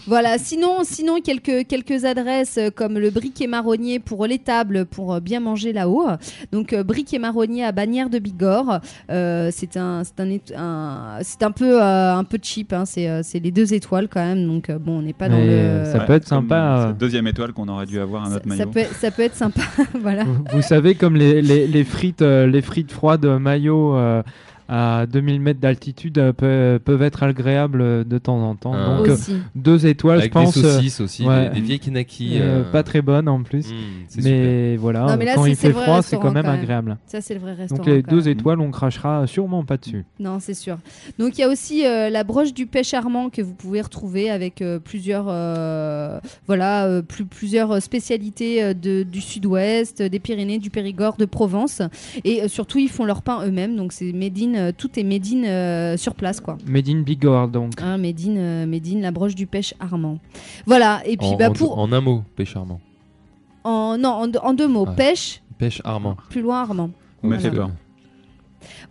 Voilà, sinon, sinon quelques, quelques adresses euh, comme le briquet marronnier pour les tables pour euh, bien manger là-haut. Donc euh, briquet marronnier à Bagnères de Bigorre. Euh, c'est un, c'est un, c'est un peu, euh, un peu cheap. hein. C'est, c'est les deux étoiles quand même. Donc bon, on n'est pas dans Mais le. ça peut être sympa, cette deuxième étoile qu'on aurait dû avoir à notre ça maillot. peut, ça peut être sympa. voilà. vous, vous savez, comme les, les, les frites, euh, les frites froides maillot euh, à 2000 mètres d'altitude euh, peu- peuvent être agréables de temps en temps. Ah. Donc euh, Aussi. deux étoiles, Avec je pense. des euh, saucisses aussi, ouais. des, des vieilles knackis. euh, euh, Pas très bonnes en plus. mm, c'est super. mais voilà, Non, mais là, quand il c'est fait le vrai froid, c'est restaurant, quand même quand même. agréable. Ça, c'est le vrai restaurant. Donc les quand deux même. étoiles, on crachera sûrement pas dessus. Non, c'est sûr. Donc il y a aussi euh, la broche du pêche armand que vous pouvez retrouver avec euh, plusieurs, euh, voilà, euh, plus, plusieurs spécialités euh, de, du Sud-Ouest, euh, des Pyrénées, du Périgord, de Provence. Et euh, surtout, ils font leur pain eux-mêmes. Donc c'est made in, euh, tout est made in euh, sur place, quoi. Made in Bigorre, donc. Hein, made, in, euh, made in la broche du pêche armand. Voilà. Et puis en, bah, en- pour en un mot, pêche Armand. en, non en, deux- en deux mots, Ouais. pêche Pêche Armand. plus loin Armand. M'avez Voilà. fait peur.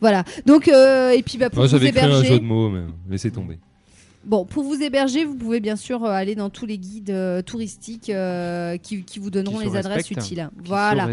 Voilà. Donc euh, et puis bah pour Moi, vous j'avais écrit un héberger. jeu de mots, mais laissez tomber. Bon, pour vous héberger, vous pouvez bien sûr euh, aller dans tous les guides euh, touristiques euh, qui, qui vous donneront Qui les se adresses utiles. Qui Voilà.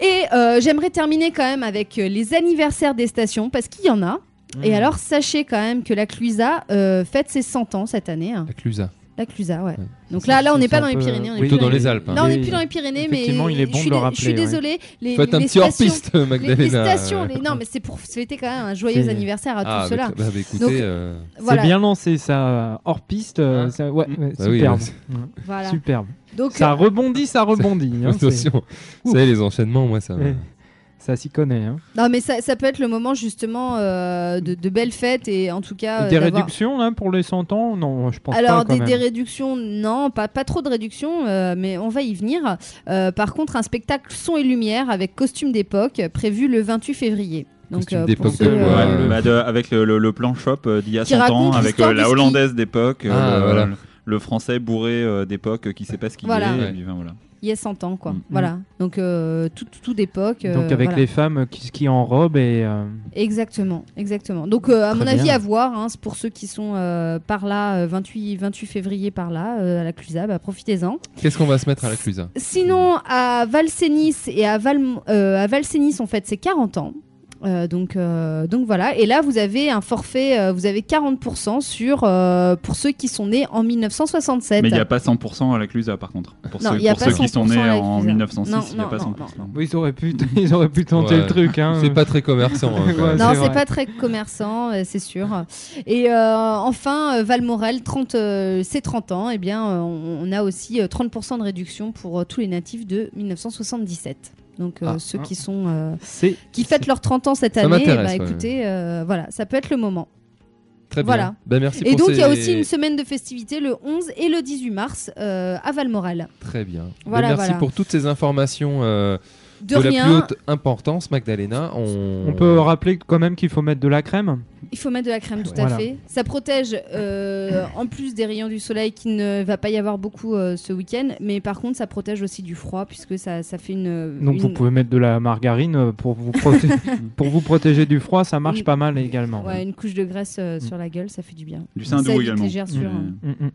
Et euh, j'aimerais terminer quand même avec les anniversaires des stations, parce qu'il y en a. Et Mm. alors, sachez quand même que la Clusa fête ses 100 ans cette année. La Clusa. La Clusa, ouais. Ouais. Donc là, là, on n'est pas dans les Pyrénées. On est Plutôt dans les- Alpes. hein. Là, on n'est plus dans les Pyrénées, mais effectivement, il est bon je suis de le dé- Je suis rappeler, désolée. Les, Faites les- un petit hors-piste, les Magdalena. stations, les- non, mais c'est pour souhaiter quand même un joyeux anniversaire à Ah, tout cela. bah, bah, bah, euh, Voilà. C'est bien lancé ça, hors piste. euh, Hein ça- ouais, ouais, oui, superbe. ouais, Voilà. Superbe. Donc, Ça rebondit, ça rebondit. hein, c'est- attention. Vous savez, les enchaînements, moi, ça. Ça s'y connaît. Hein. Non, mais ça, ça peut être le moment justement euh, de, de belles fêtes et en tout cas. euh, des réductions là pour les 100 ans? Non, je pense Alors, pas. quand des, des réductions, non, pas, pas trop de réductions, euh, mais on va y venir. Euh, par contre, un spectacle son et lumière avec costume d'époque prévu le 28 février. Donc, Costume euh, ceux, euh, Ouais, le- bah, de- avec le, le- le plan shop d'il y a Qui 100 ans, avec euh, la hollandaise d'époque, Ah, le, voilà. le français bourré euh, d'époque qui sait pas ce qu'il Voilà. est. et Ouais. puis, voilà. Il y a 100 ans, quoi. Mm. Voilà. Donc, euh, tout, tout d'époque. euh, Donc avec voilà. les femmes qui skient en robe et euh, Exactement, exactement. Donc, euh, à Très mon avis, bien. à voir, hein, c'est pour ceux qui sont euh, par là, euh, 28, 28 février par là, euh, à la Clusa, bah, profitez-en. Qu'est-ce qu'on va se mettre à la Clusa? Sinon, à Valsénis et à, Val, euh, à Valsénis, on fête ses 40 ans. Euh, donc, euh, donc voilà. Et là, vous avez un forfait, euh, vous avez 40% sur euh, pour ceux qui sont nés en 1967. Mais il n'y a pas 100% à la Clusa par contre. Pour Non, ceux, il y a pour pas ceux qui sont 100% nés en Clusa. 1906, Non, il n'y a pas non, 100%. non. ils auraient pu, ils auraient pu tenter Ouais. le truc. Hein. C'est pas très commerçant. hein, Ouais. Non, c'est pas très commerçant, c'est sûr. Et euh, enfin, Valmorel, 30, euh, c'est 30 ans. Et bien, on, on a aussi euh, 30% de réduction pour euh, tous les natifs de 1977. Donc, euh, Ah, ceux hein. qui sont euh, qui fêtent leurs 30 ans cette année, bah, ouais. écoutez, euh, voilà, ça peut être le moment. Très bien. Ben, merci Et pour donc, il y a aussi une semaine de festivités le 11 et le 18 mars euh, à Valmorel. Très bien. Ben, Voilà, merci voilà. pour toutes ces informations euh, De, de, la rien, plus haute importance, Magdalena. On, On peut rappeler quand même qu'il faut mettre de la crème. il faut mettre de la crème, tout Voilà. à fait. Ça protège, euh, en plus des rayons du soleil, qui ne va pas y avoir beaucoup euh, ce week-end, mais par contre, ça protège aussi du froid, puisque ça, ça fait une. Donc une- vous pouvez mettre de la margarine euh, pour vous, proté- pour vous protéger du froid, ça marche Une- pas mal également. Ouais, une couche de graisse euh, sur la gueule, ça fait du bien. Du Saint-Doux évite également. Mm, mm.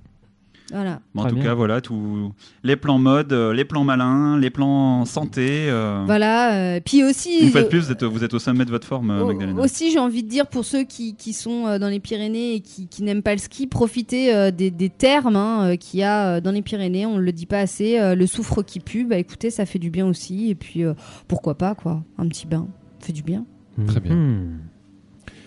Voilà. Bon, en tout bien. cas, voilà, tous les plans mode, euh, les plans malins, les plans santé. euh, Voilà. euh, puis aussi. Une fois de euh, plus, vous êtes, vous êtes au sommet de votre forme, euh, Magdalena. Aussi, j'ai envie de dire pour ceux qui, qui sont dans les Pyrénées et qui, qui n'aiment pas le ski, profitez euh, des, des termes hein, qu'il y a dans les Pyrénées. On ne le dit pas assez. euh, le soufre qui pue, bah écoutez, ça fait du bien aussi. Et puis, euh, pourquoi pas, quoi. Un petit bain. Ça fait du bien. Très bien.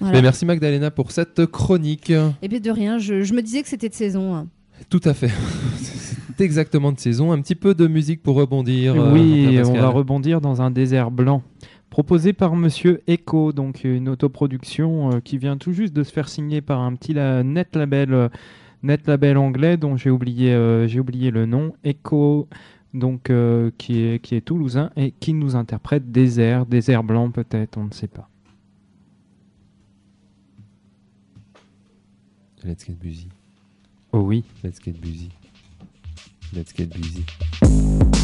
Voilà. Merci Magdalena pour cette chronique. Et bien de rien, je, je me disais que c'était de saison. hein. Tout à fait. C'est exactement de saison. Un petit peu de musique pour rebondir. euh, Oui, on va rebondir dans un désert blanc. Proposé par Monsieur Echo, donc une autoproduction euh, qui vient tout juste de se faire signer par un petit la- net label, euh, net label anglais dont j'ai oublié, euh, j'ai oublié le nom. Echo, donc euh, qui est qui est toulousain et qui nous interprète désert, désert blanc peut-être, on ne sait pas. Let's get busy. Oh oui. Let's get busy. Let's get busy.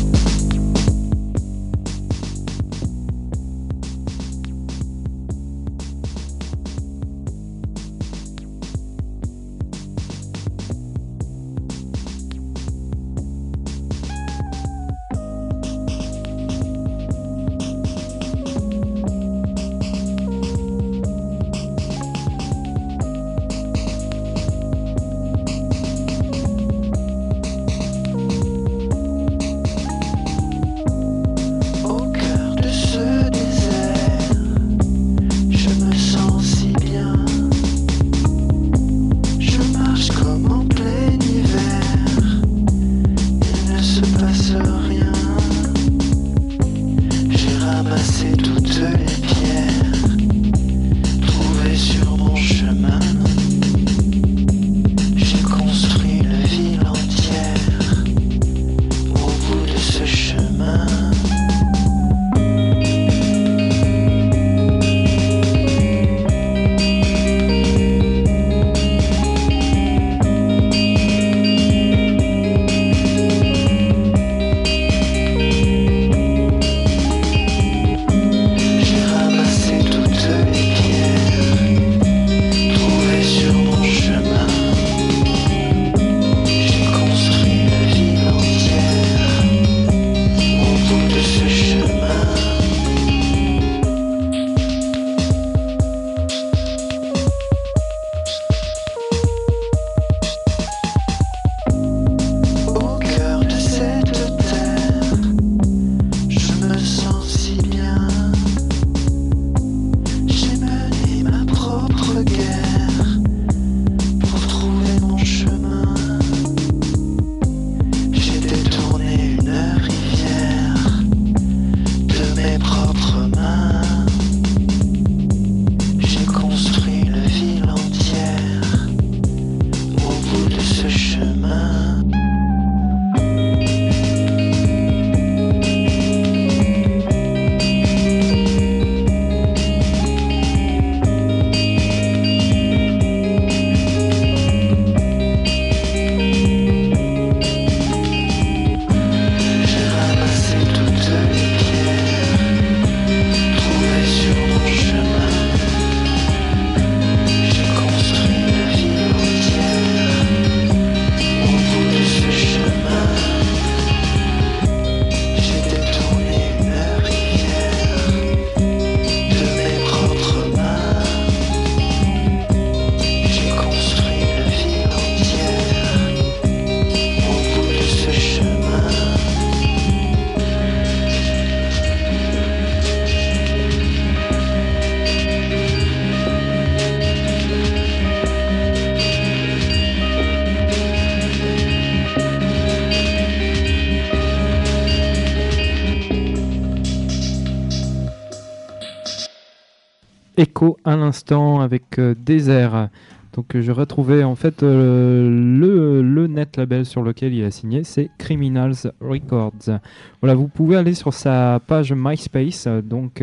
L'instant avec euh, Désert. Donc euh, je retrouvais en fait euh, le, net label sur lequel il a signé, c'est Criminals Records. Voilà, vous pouvez aller sur sa page MySpace, donc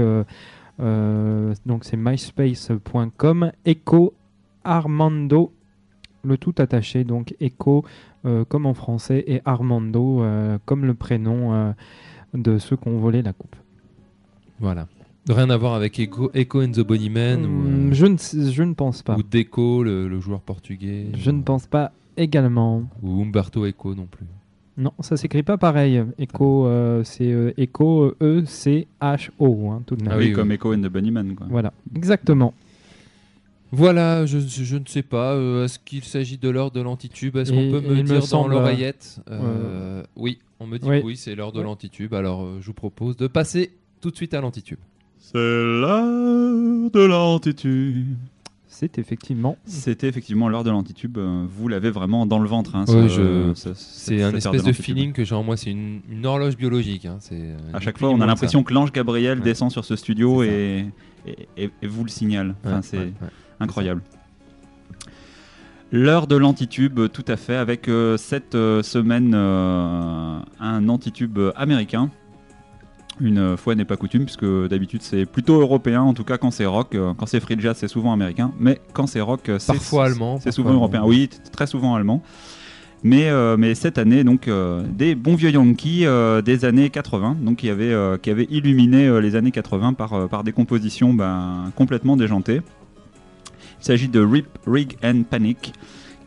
donc c'est myspace.com Echo Armando, le tout attaché donc Echo comme en français et Armando comme le prénom de ceux qui ont volé la coupe. Voilà. Rien à voir avec Echo, Echo and the Bunnymen ou, je, ne, sais- je ne pense pas. ou Deco, le, le joueur portugais. Je ne pense pas également. Ou Umberto Eco non plus. Non, ça s'écrit pas pareil. Echo, euh, c'est euh, Echo E C H O hein, tout de même. Ah oui, oui, comme oui. Echo and the Bunnymen. Quoi. Voilà, exactement. Voilà, je, je ne sais pas. euh, Est-ce qu'il s'agit de l'heure de l'antitube? Est-ce qu'on peut me dire dans semble, l'oreillette? Euh, Oui, on me dit Oui. que oui, c'est l'heure de l'antitube. Alors, euh, je vous propose de passer tout de suite à l'antitube. C'est l'heure de l'antitube. C'est effectivement. C'était effectivement l'heure de l'antitube. euh, Vous l'avez vraiment dans le ventre. Hein, je- C'est un espèce de feeling que j'ai en moi. C'est une, une horloge biologique. hein, c'est, euh, À chaque fois, on a l'impression que l'ange Gabriel Ouais. descend sur ce studio et, et, et- et vous le signale. Enfin, Ouais, c'est ouais, ouais. incroyable. L'heure de l'antitube, tout à fait, avec euh, cette euh, semaine euh, un antitube américain. Une fois n'est pas coutume, puisque d'habitude c'est plutôt européen, en tout cas quand c'est rock. Euh, Quand c'est free jazz, c'est souvent américain, mais quand c'est rock, euh, c'est Parfois allemand, C'est souvent allemand. européen. Oui, très souvent allemand. Mais, euh, mais cette année, donc, euh, des bons vieux Yankees euh, des années 80, donc, qui, avaient, qui avaient illuminé les années 80 par, par des compositions ben, complètement déjantées. Il s'agit de Rip, Rig and Panic,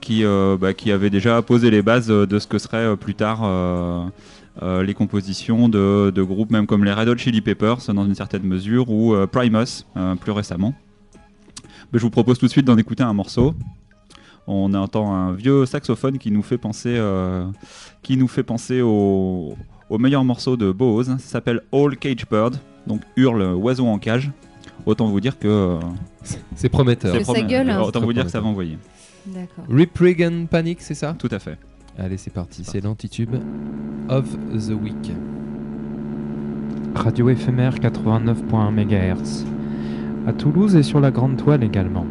qui, bah, qui avait déjà posé les bases de ce que seraient euh, plus tard les compositions de, de groupes même comme les Red Hot Chili Peppers, dans une certaine mesure, ou euh, Primus, euh, plus récemment. Mais je vous propose tout de suite d'en écouter un morceau. On entend un vieux saxophone qui nous fait penser, euh, qui nous fait penser au, au meilleur morceau de Bose. Ça s'appelle All Cage Bird, donc hurle oiseau en cage. Autant vous dire que euh, C'est prometteur. Gueule, hein. Autant vous dire que ça va envoyer. Rip Regan Panic, c'est ça? Tout à fait. Allez, c'est parti. C'est l'antitube of the week. Radio éphémère 89.1 MHz. À Toulouse et sur la Grande Toile également.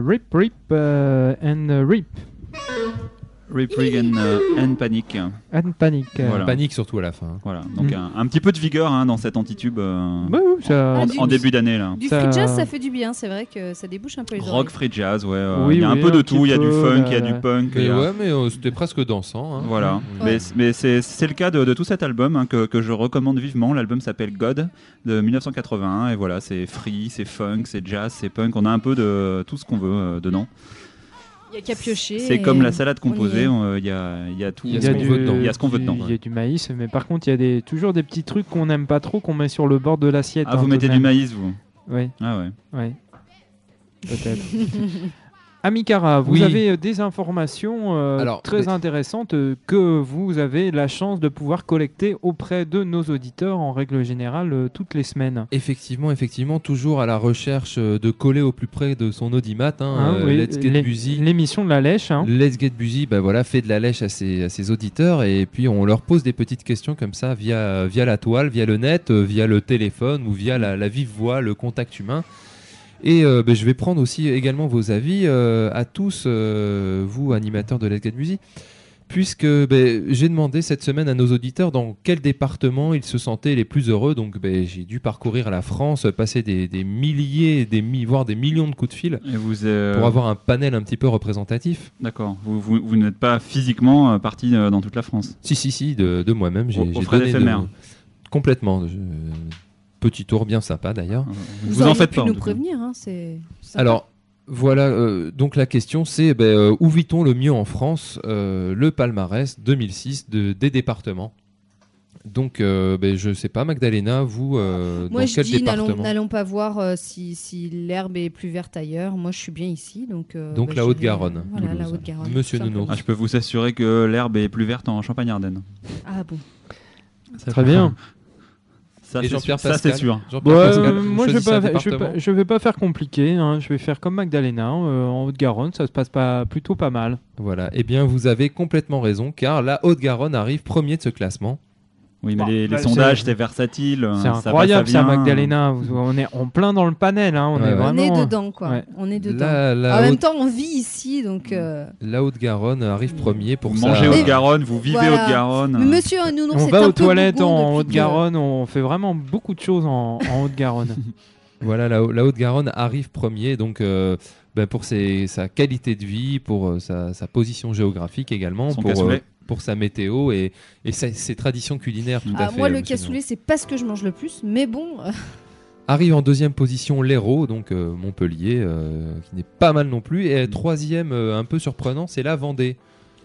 Rip, Rip, uh, Rig and, euh, and Panic. and Panic. euh. Voilà. Panique surtout à la fin. Voilà, donc Mm. un, un petit peu de vigueur hein, dans cet antitube euh, Bah oui, ça- Ah, en, du- en début d'année là. Du Ça- free jazz, ça fait du bien, c'est vrai que ça débouche un peu les Rock, oreilles. free jazz, ouais. euh, Oui, il y a un peu un de tout. Il y a du funk, il y a du punk. Mais ouais, mais euh, c'était presque dansant. hein. Voilà, Ouais. mais, mais c'est c'est le cas de, de tout cet album hein, que, que je recommande vivement. L'album s'appelle God de 1981 et voilà, c'est free, c'est funk, c'est jazz, c'est punk. On a un peu de tout ce qu'on veut euh, dedans. Il y a qu'à piocher. C'est et comme la salade composée, on- il y, a, il y a tout. Il y a Il ce y a qu'on du- veut dedans. Il y a ce qu'on veut du- dedans. Il y a du maïs, mais par contre, il y a des, toujours des petits trucs qu'on n'aime pas trop qu'on met sur le bord de l'assiette. Ah, vous hein, mettez du maïs, vous Oui, Ah ouais. oui. Peut-être. Amikara, vous Oui. avez euh, des informations euh, Alors, très mais- intéressantes euh, que vous avez la chance de pouvoir collecter auprès de nos auditeurs en règle générale euh, toutes les semaines. Effectivement, effectivement, toujours à la recherche de coller au plus près de son audimat. hein, Hein, euh, oui, Let's Get Busy. L'émission de la lèche. hein. Let's Get Busy, bah voilà, fait de la lèche à ses, à ses auditeurs et puis on leur pose des petites questions comme ça via, via la toile, via le net, via le téléphone ou via la, la vive voix, le contact humain. Et euh, bah, je vais prendre aussi également vos avis euh, à tous, euh, vous animateurs de Let's Get Busy, puisque bah, j'ai demandé cette semaine à nos auditeurs dans quel département ils se sentaient les plus heureux. Donc bah, j'ai dû parcourir la France, passer des, des milliers, des mi- voire des millions de coups de fil Et vous, pour avoir un panel un petit peu représentatif. D'accord. Vous, vous, vous n'êtes pas physiquement parti dans toute la France? Si, si, si, de, de moi-même. J'ai donné de-. Complètement. Je- Petit tour bien sympa d'ailleurs. Vous, Vous, en faites pas. nous prévenir, hein, c'est. Alors, voilà, euh, donc la question c'est ben, euh, où vit-on le mieux en France Euh, Le palmarès 2006 de, des départements? Donc, euh, ben, je sais pas, Magdalena, vous, euh, Moi, dans je quel dis, n'allons département? n'allons pas voir euh, si, si l'herbe est plus verte ailleurs. Moi, je suis bien ici. Donc, euh, Donc bah, la Haute-Garonne, Voilà, la. Haute-Garonne. Monsieur. Nounours. Ah, je peux vous assurer que l'herbe est plus verte en Champagne-Ardenne. Ah bon. Très bien. Ça, Et c'est Jean-Pierre sûr. Ça, c'est Pascal sûr. Jean-Pierre Ouais, Pascal, euh, moi, je vais, choisissez un pas, je, vais département pas, je vais pas faire compliqué. hein. Je vais faire comme Magdalena euh, en Haute-Garonne. Ça se passe pas plutôt pas mal. Voilà, eh bien vous avez complètement raison, car la Haute-Garonne arrive premier de ce classement. Oui, mais Bon, les, les bah, sondages, c'est- c'est versatile. C'est ça va, incroyable ça, vient. Magdalena. Vous- On est en plein dans le panel. hein. On Ouais, est ouais. On vraiment. est dedans, quoi. ouais. On est dedans. La, la en même temps, on vit ici, donc. euh, la Haute-Garonne arrive premier pour Vous ça. mangez Haute-Garonne, vous vivez Voilà. Haute-Garonne. Monsieur Nounours, On c'est va aux toilettes en que- Haute-Garonne. On fait vraiment beaucoup de choses en, en Haute-Garonne. Voilà, la, la Haute-Garonne arrive premier, donc euh, ben, pour ses- sa qualité de vie, pour euh, sa, sa position géographique également, Son pour, euh, pour sa météo et, et sa- ses traditions culinaires. Tout Ah, à fait, moi, le cassoulet, c'est pas ce que je mange le plus, mais bon. euh, Arrive en deuxième position l'Hérault, donc euh, Montpellier, euh, qui n'est pas mal non plus. Et troisième, euh, un peu surprenant, c'est la Vendée.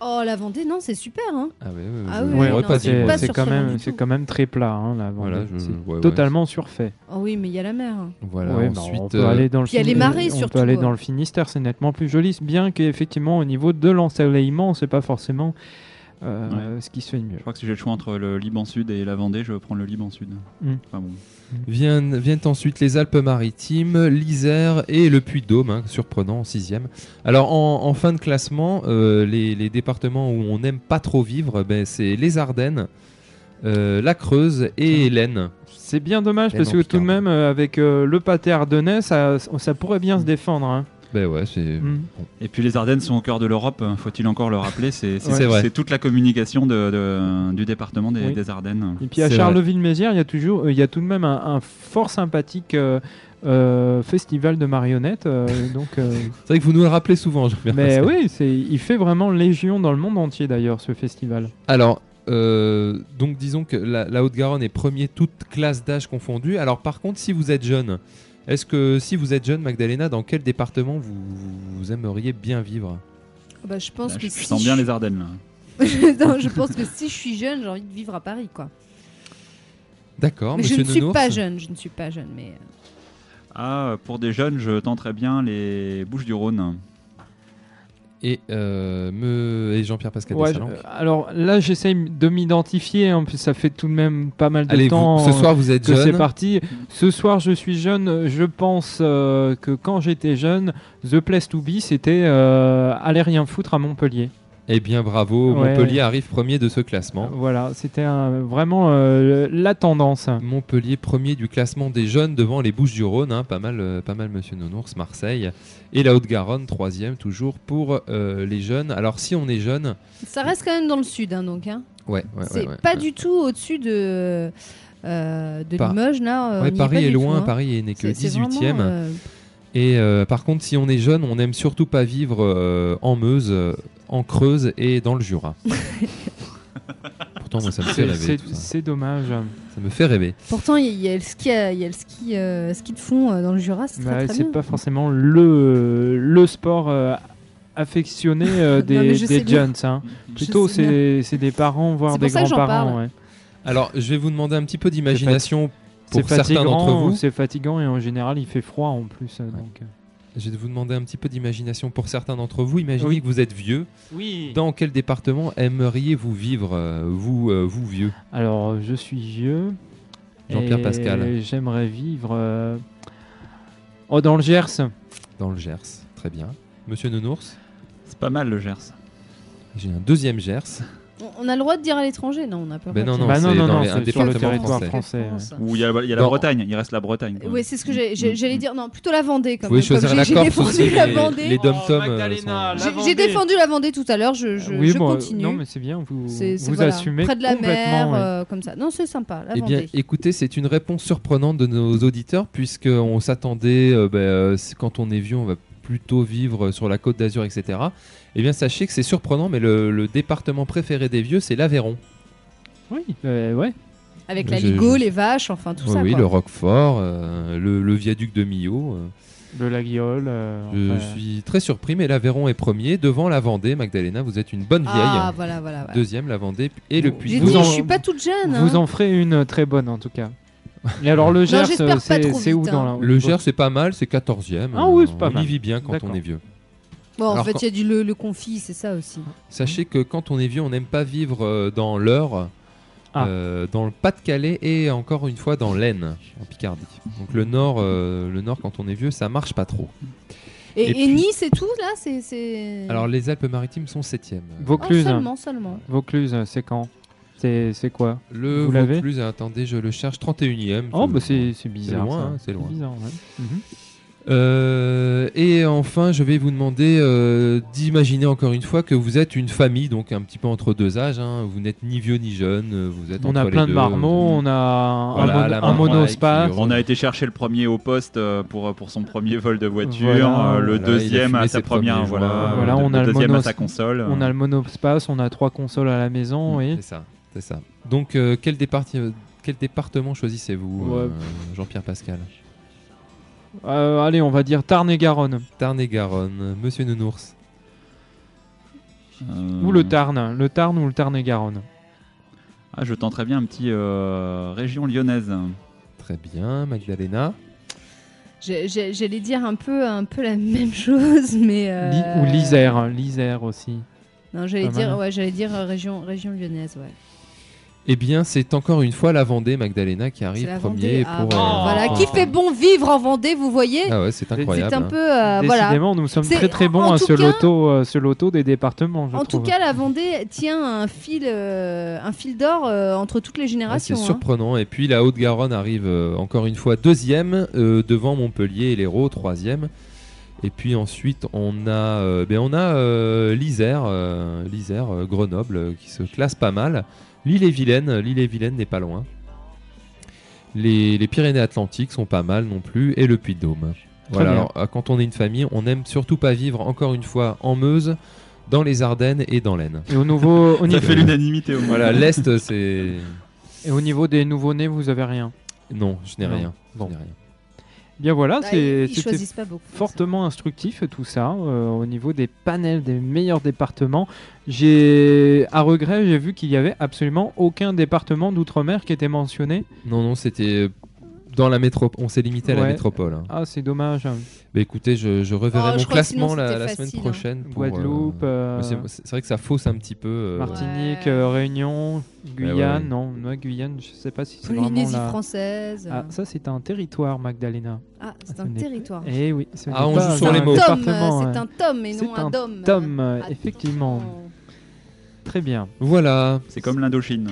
Oh, la Vendée, non, c'est super, hein. Ah ouais, ouais, Ah je- oui, pas c'est quand même, quand même très plat. hein, la Voilà, Vendée. je- ouais, ouais. totalement surfait. Oh oui, mais il y a la mer. hein. Voilà, Ouais, bah, ensuite, on peut euh, aller dans le Puis il y a les Fini- marées, on surtout, peut aller ouais. dans le Finistère, c'est nettement plus joli. Bien qu'effectivement, au niveau de l'ensoleillement, c'est pas forcément euh, ce qui se fait de mieux. Je crois que si j'ai le choix entre le Liban Sud et la Vendée, je vais prendre le Liban Sud. Mm. Enfin bon. Viennent, viennent ensuite les Alpes-Maritimes, l'Isère et le Puy-de-Dôme, hein, surprenant en sixième. Alors en, en fin de classement, euh, les, les départements où on n'aime pas trop vivre, ben, c'est les Ardennes, euh, la Creuse et l'Aisne. C'est bien dommage parce que tout de même, avec euh, le pâté ardennais, ça, ça pourrait bien se défendre. hein. Ben ouais, c'est Mm. Et puis les Ardennes sont au cœur de l'Europe, hein, faut-il encore le rappeler C'est c'est- Ouais. C'est vrai. c'est toute la communication de, de- du département des, Oui. des Ardennes. Et puis à Charleville-Mézières, il y a toujours, euh, il y a tout de même un, un fort sympathique euh, euh, festival de marionnettes. euh, donc, euh, c'est vrai que vous nous le rappelez souvent. Jean-Pierre mais oui, c'est, il fait vraiment légion dans le monde entier d'ailleurs ce festival. Alors, euh, donc disons que la, la Haute-Garonne est premier, toute classe d'âge confondue. Alors par contre, si vous êtes jeune, est-ce que si vous êtes jeune, Magdalena, dans quel département vous, vous aimeriez bien vivre? Bah, je pense Là, que je, je si sens bien les Ardennes là. non, je pense que si je suis jeune, j'ai envie de vivre à Paris, quoi. D'accord, mais je ne suis Nounours pas jeune, je ne suis pas jeune, mais. euh, Ah, pour des jeunes, je tenterais bien les Bouches du Rhône. Et, euh, me... et Jean-Pierre Pascal Ouais, alors là, j'essaye de m'identifier. En plus, ça fait tout de même pas mal de Allez, vous- temps. ce soir vous êtes que c'est jeune. parti. Ce soir, je suis jeune. Je pense euh, que quand j'étais jeune, The Place to Be, c'était euh, aller rien foutre à Montpellier. Eh bien, bravo, Ouais. Montpellier arrive premier de ce classement. Voilà, c'était vraiment euh, la tendance. Montpellier premier du classement des jeunes devant les Bouches-du-Rhône, hein, pas mal, euh, pas mal Monsieur Nounours, Marseille, et la Haute-Garonne troisième toujours pour euh, les jeunes. Alors si on est jeune, Ça reste quand même dans le sud, hein, donc. Hein. ouais, ouais, c'est ouais, ouais, pas ouais. du tout au-dessus de, euh, Limoges, là. y Paris est loin, tout, hein. Paris n'est que C'est- c'est vraiment, 18e. euh, Et euh, par contre, si on est jeune, on n'aime surtout pas vivre euh, en Meuse, euh, en Creuse et dans le Jura. Pourtant, moi, ça me fait C'est- rêver. C'est dommage. Ça me fait rêver. Pourtant, il y, a- il y a le ski, y a le ski, euh, ski de fond euh, dans le Jura, c'est Bah, pas forcément le, le sport euh, affectionné euh, Non, des, je des sais bien. jeunes. hein. Plutôt, c'est des parents, voire des grands-parents. ouais. Alors, je vais vous demander un petit peu d'imagination pour C'est certains d'entre fatigant, vous. c'est fatigant et en général, il fait froid en plus. euh, donc, euh. Je vais vous demander un petit peu d'imagination pour certains d'entre vous. Imaginez Oui. que vous êtes vieux. Oui. Dans quel département aimeriez-vous vivre, euh, vous, euh, vous vieux? Alors, je suis vieux. Jean-Pierre Pascal. J'aimerais vivre euh, oh, dans le Gers. Dans le Gers. Très bien. Monsieur Nounours? C'est pas mal le Gers. J'ai un deuxième Gers. On- a le droit de dire à l'étranger, non On n'a pas le Ben droit de non, dire. Bah non, non, non, c'est sur le territoire français. français. ouais. France. Où il y a, y a la Bretagne, il reste la Bretagne. Oui, c'est ce que j'allais dire. Non, plutôt la Vendée. Comme choisir la j'ai- défendu la Vendée. Les dom-toms. Oh, euh, J'ai- défendu la Vendée tout à l'heure. Je, je, oui, je bon, continue. non, mais c'est bien, vous, vous voilà, assumez près de la mer, ouais. euh, comme ça. Non, c'est sympa. La Eh bien, Vendée. écoutez, c'est une réponse surprenante de nos auditeurs, puisqu'on s'attendait, euh, ben, quand on est vieux, on va plutôt vivre sur la côte d'Azur, etc. Eh bien, sachez que c'est surprenant, mais le, le département préféré des vieux, c'est l'Aveyron. Oui, euh, ouais. Avec la Ligo, les vaches, enfin tout Oui, ça. oui, quoi. le Roquefort, euh, le, le viaduc de Millau. euh. Le Laguiole. euh, Je enfin, suis très surpris, mais l'Aveyron est premier, devant la Vendée. Magdalena, vous êtes une bonne vieille. Ah, voilà, voilà. voilà. Deuxième, la Vendée, et le Puy J'ai de Vous dit, en- je suis pas toute jeune. Vous hein. en ferez une très bonne en tout cas. Et alors le Gers, j'espère euh, pas c'est trop c'est où vite, dans hein. la Le Gers, c'est pas mal, c'est 14e. Ah oui, c'est pas on mal. y vit bien quand on est vieux. Bon, en Alors, fait, quand- il y a du le, le confit, c'est ça aussi. Sachez que quand on est vieux, on n'aime pas vivre euh, dans l'Eure, Ah. euh, dans le Pas-de-Calais et encore une fois dans l'Aisne, en Picardie. Donc le Nord, euh, le Nord, quand on est vieux, ça marche pas trop. Et, Et et puis- Nice et tout, là, c'est. c'est- Alors les Alpes-Maritimes sont 7e. Oh, Vaucluse. seulement, seulement. Vaucluse, c'est quand? C'est c'est quoi? Le Vous l'avez? Vaucluse, attendez, je le cherche, 31e. Oh, Je- bah c'est c'est bizarre. loin, ça. hein, c'est loin. bizarre, ouais. Mhm. Euh, et enfin, je vais vous demander euh, d'imaginer encore une fois que vous êtes une famille, donc un petit peu entre deux âges. hein. Vous n'êtes ni vieux ni jeune. Vous êtes On a les plein de deux. marmots, on a un, Voilà, mono- la un maman monospace. qui- On a été chercher le premier au poste euh, pour, pour son premier vol de voiture, Voilà. euh, le Voilà, deuxième il a à fumé sa ses première, premiers voilà, joints. Voilà, le, on a le deuxième monos- à sa console. On a le monospace, on a trois consoles à la maison et C'est ça, c'est ça. Donc, euh, quel, départi- quel département choisissez-vous, Ouais. euh, Jean-Pierre Pascal? Euh, allez, on va dire Tarn et Garonne Tarn-et-Garonne, Monsieur Nounours. Euh, ou le Tarn, le Tarn ou le Tarn et Garonne. ah, je tenterais bien un petit euh, région lyonnaise. Très bien, Magdalena. J'allais dire un peu, un peu la même chose, mais. euh, ou l'Isère, l'Isère aussi. Non, j'allais dire, ouais, j'allais dire région, région lyonnaise, ouais. Eh bien, c'est encore une fois la Vendée, Magdalena, qui arrive la premier Vendée. Ah, pour. voilà, euh, voilà. pour qui fait bon vivre en Vendée, vous voyez Ah ouais, c'est incroyable. C'est un hein. peu, euh, voilà. Décidément, nous sommes très très bons à ce loto, euh, ce loto des départements, je En tout cas, la Vendée tient un fil, euh, un fil d'or euh, entre toutes les Ah, générations. c'est hein. surprenant. Et puis la Haute-Garonne arrive euh, encore une fois deuxième euh, devant Montpellier et l'Hérault troisième. Et puis ensuite on a, euh, ben, on a euh, l'Isère, euh, l'Isère, euh, Grenoble euh, qui se classe pas mal. L'île-et-Vilaine, l'île-et-Vilaine n'est pas loin. Les, les Pyrénées-Atlantiques sont pas mal non plus et le Puy-de-Dôme. Voilà. Alors, quand on est une famille, on aime surtout pas vivre encore une fois en Meuse, dans les Ardennes et dans l'Aisne. Et au, nouveau, au, Ça niveau, fait l'unanimité au moins. Voilà, l'Est c'est et au niveau des nouveaux-nés, vous avez rien? non, je n'ai Non. rien. Je Bon. n'ai rien. Bien voilà, Bah, c'était fortement instructif tout ça euh, au niveau des panels des meilleurs départements. J'ai à regret, j'ai vu qu'il y avait absolument aucun département d'outre-mer qui était mentionné. Non, non, c'était dans la métropole. On s'est limité à la métropole. hein. Ah, c'est dommage. Bah, écoutez, je, je reverrai Oh, mon je classement la, facile, semaine hein. prochaine. Pour, Guadeloupe, euh, euh, c'est vrai que ça fausse un petit peu. euh, Martinique, Ouais. euh, Réunion, Guyane, ouais. non, moi, Guyane, je sais pas si c'est vraiment Polynésie la... française. Ah, ça c'est un territoire, Magdalena. Ah, c'est ce un territoire. Eh oui, ce Ah, on pas joue sur les mots. C'est un tome et non un un dôme. tome, Attends. effectivement. Très bien. Voilà. C'est comme l'Indochine.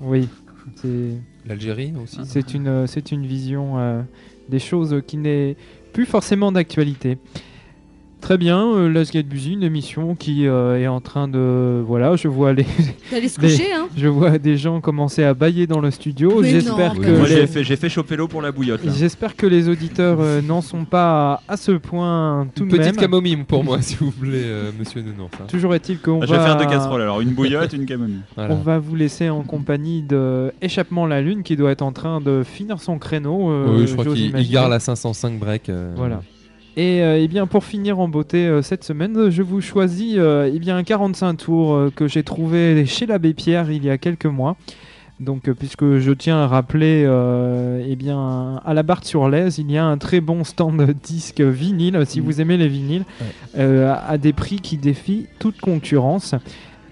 Oui. C'est. L'Algérie aussi. C'est une, euh, c'est une vision euh, des choses qui n'est plus forcément d'actualité. Très bien, euh, Let's Get Busy, une émission qui euh, est en train de... Voilà, je vois, les, D'aller se coucher, hein je vois des gens commencer à bailler dans le studio. J'espère que... même. j'ai fait, fait choper l'eau pour la bouillotte. là. J'espère que les auditeurs euh, n'en sont pas à ce point tout Une de petite même. camomille pour moi, s'il vous plaît, euh, monsieur Nounours. hein. Toujours est-il qu'on Ah, va... Je vais faire deux casseroles alors, une bouillotte, une camomille. Voilà. On va vous laisser en compagnie de Échappement la Lune qui doit être en train de finir son créneau. euh, oui, je crois qu'il garde la 505 break. euh, Voilà. Et, euh, eh bien pour finir en beauté euh, cette semaine, je vous choisis euh, eh bien un 45 tours que j'ai trouvé chez l'abbé Pierre il y a quelques mois. Donc puisque je tiens à rappeler, euh, eh bien à la Barthe sur l'Aise, il y a un très bon stand de disques vinyle si Mhm. vous aimez les vinyles, Ouais. à des prix qui défient toute concurrence.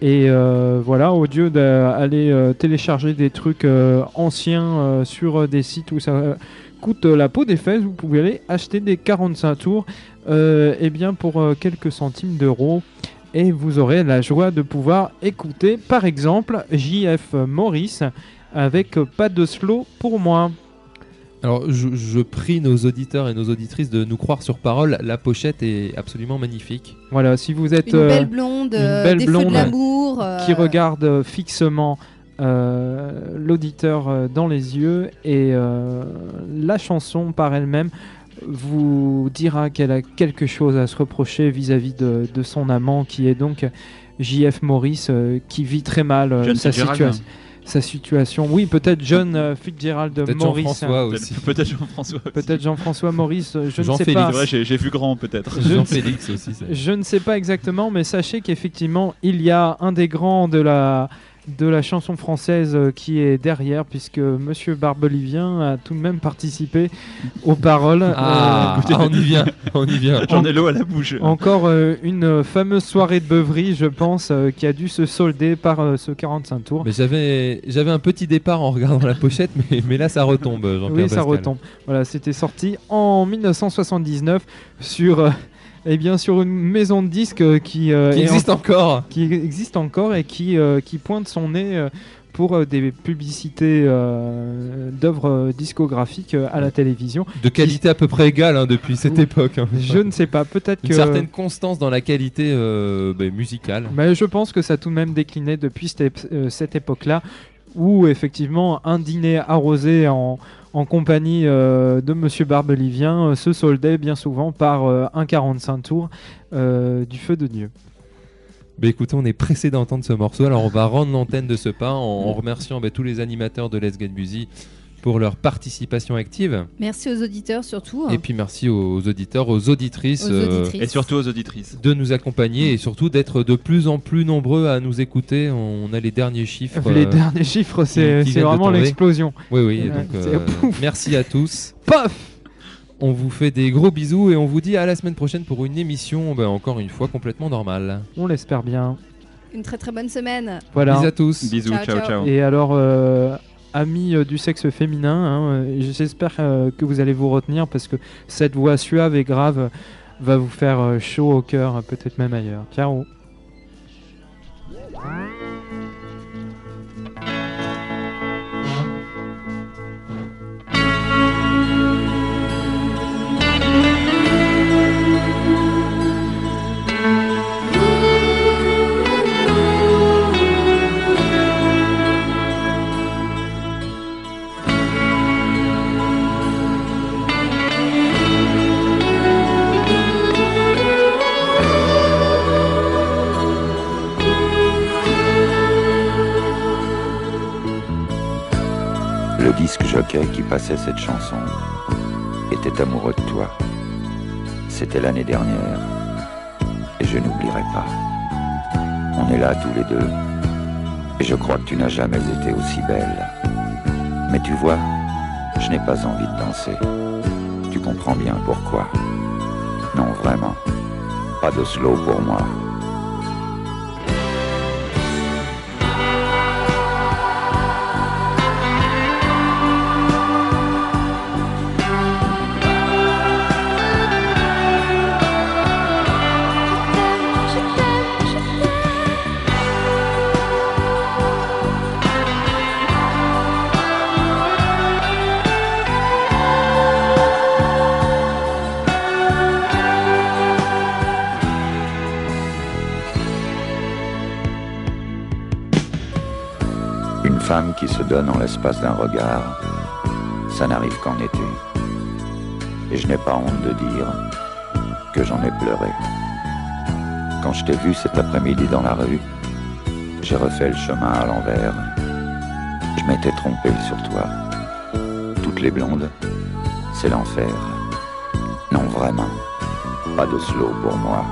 Et euh, voilà, au lieu d'aller euh, télécharger des trucs euh, anciens sur des sites où ça coûte la peau des fesses, vous pouvez aller acheter des 45 tours euh, eh bien pour quelques centimes d'euros. Et vous aurez la joie de pouvoir écouter, par exemple, JF Maurice avec Pas de slow pour moi. Alors, je, je prie nos auditeurs et nos auditrices de nous croire sur parole. La pochette est absolument magnifique. Voilà, si vous êtes Une euh, belle blonde, une euh, belle des feux blonde de l'amour. euh, qui regarde euh, fixement euh, l'auditeur euh, dans les yeux et euh, la chanson par elle-même vous dira qu'elle a quelque chose à se reprocher vis-à-vis de, de son amant qui est donc JF Maurice euh, qui vit très mal euh, sa, Fitzgerald. Sa situation. Oui, peut-être John euh, Fitzgerald Peut-être Maurice. Jean-François aussi. Peut-être peut-être Jean-François. aussi. Peut-être Jean-François Maurice, euh, je ne sais Jean-Félix, pas. Vrai, j'ai j'ai vu grand peut-être. Jean-Félix aussi. Je ne sais pas exactement, mais sachez qu'effectivement, il y a un des grands de la, de la chanson française euh, qui est derrière, puisque Monsieur Barbelivien a tout de même participé aux paroles. Ah, écoutez- on y vient, on y vient. J'en ai l'eau à la bouche. Euh, encore euh, une fameuse soirée de beuverie, je pense, euh, qui a dû se solder par euh, ce 45 tours. Mais j'avais, j'avais un petit départ en regardant la pochette, mais, mais là ça retombe, Jean-Pierre Oui, ça Pascal. retombe. Voilà, c'était sorti en 1979 sur, euh, eh bien, sur une maison de disques euh, qui, euh, Qui est en- existe encore. qui existe encore et qui, euh, qui pointe son nez euh, pour des publicités d'œuvres discographiques à la télévision. De qualité à peu près égale hein, depuis cette époque. hein. Je ne sais pas, peut-être Une que... certaine constance dans la qualité bah, musicale. Mais je pense que ça a tout de même décliné depuis cette, cette époque-là, où effectivement un dîner arrosé en, compagnie euh, de Monsieur Barbelivien euh, se soldait bien souvent par euh, un 45 tours du feu de Dieu. Bah écoutez, on est pressé d'entendre ce morceau, alors on va rendre l'antenne de ce pas en, en remerciant bah, tous les animateurs de Let's Get Busy pour leur participation active. Merci aux auditeurs surtout. Et puis merci aux auditeurs, aux auditrices. Aux euh, auditrices. Et surtout aux auditrices. de nous accompagner et surtout d'être de plus en plus nombreux à nous écouter. On a les derniers chiffres. Les euh, derniers chiffres, c'est vraiment l'explosion. Oui, oui. Donc, euh, merci à tous. Paf On vous fait des gros bisous et on vous dit à la semaine prochaine pour une émission, ben, encore une fois, complètement normale. On l'espère bien. Une très très bonne semaine. Voilà. Bisous à tous. Bisous, Ciao, ciao, ciao. ciao. Et alors, euh, amis euh, du sexe féminin, hein, euh, j'espère euh, que vous allez vous retenir parce que cette voix suave et grave va vous faire chaud au cœur, peut-être même ailleurs. Ciao disque jockey qui passait cette chanson était amoureux de toi. C'était l'année dernière. Et je n'oublierai pas. On est là tous les deux. Et je crois que tu n'as jamais été aussi belle. Mais tu vois, je n'ai pas envie de danser. Tu comprends bien pourquoi. Non, vraiment. Pas de slow pour moi. Femme qui se donne en l'espace d'un regard, ça n'arrive qu'en été. Et je n'ai pas honte de dire que j'en ai pleuré. Quand je t'ai vu cet après-midi dans la rue, j'ai refait le chemin à l'envers. Je m'étais trompé sur toi. Toutes les blondes, c'est l'enfer. Non, vraiment, pas de slow pour moi.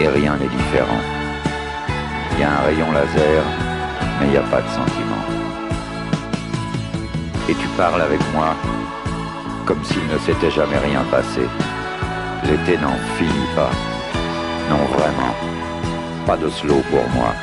Et rien n'est différent. Il y a un rayon laser, mais il n'y a pas de sentiment. Et tu parles avec moi comme s'il ne s'était jamais rien passé. L'été n'en finit pas. Non, vraiment. Pas de slow pour moi.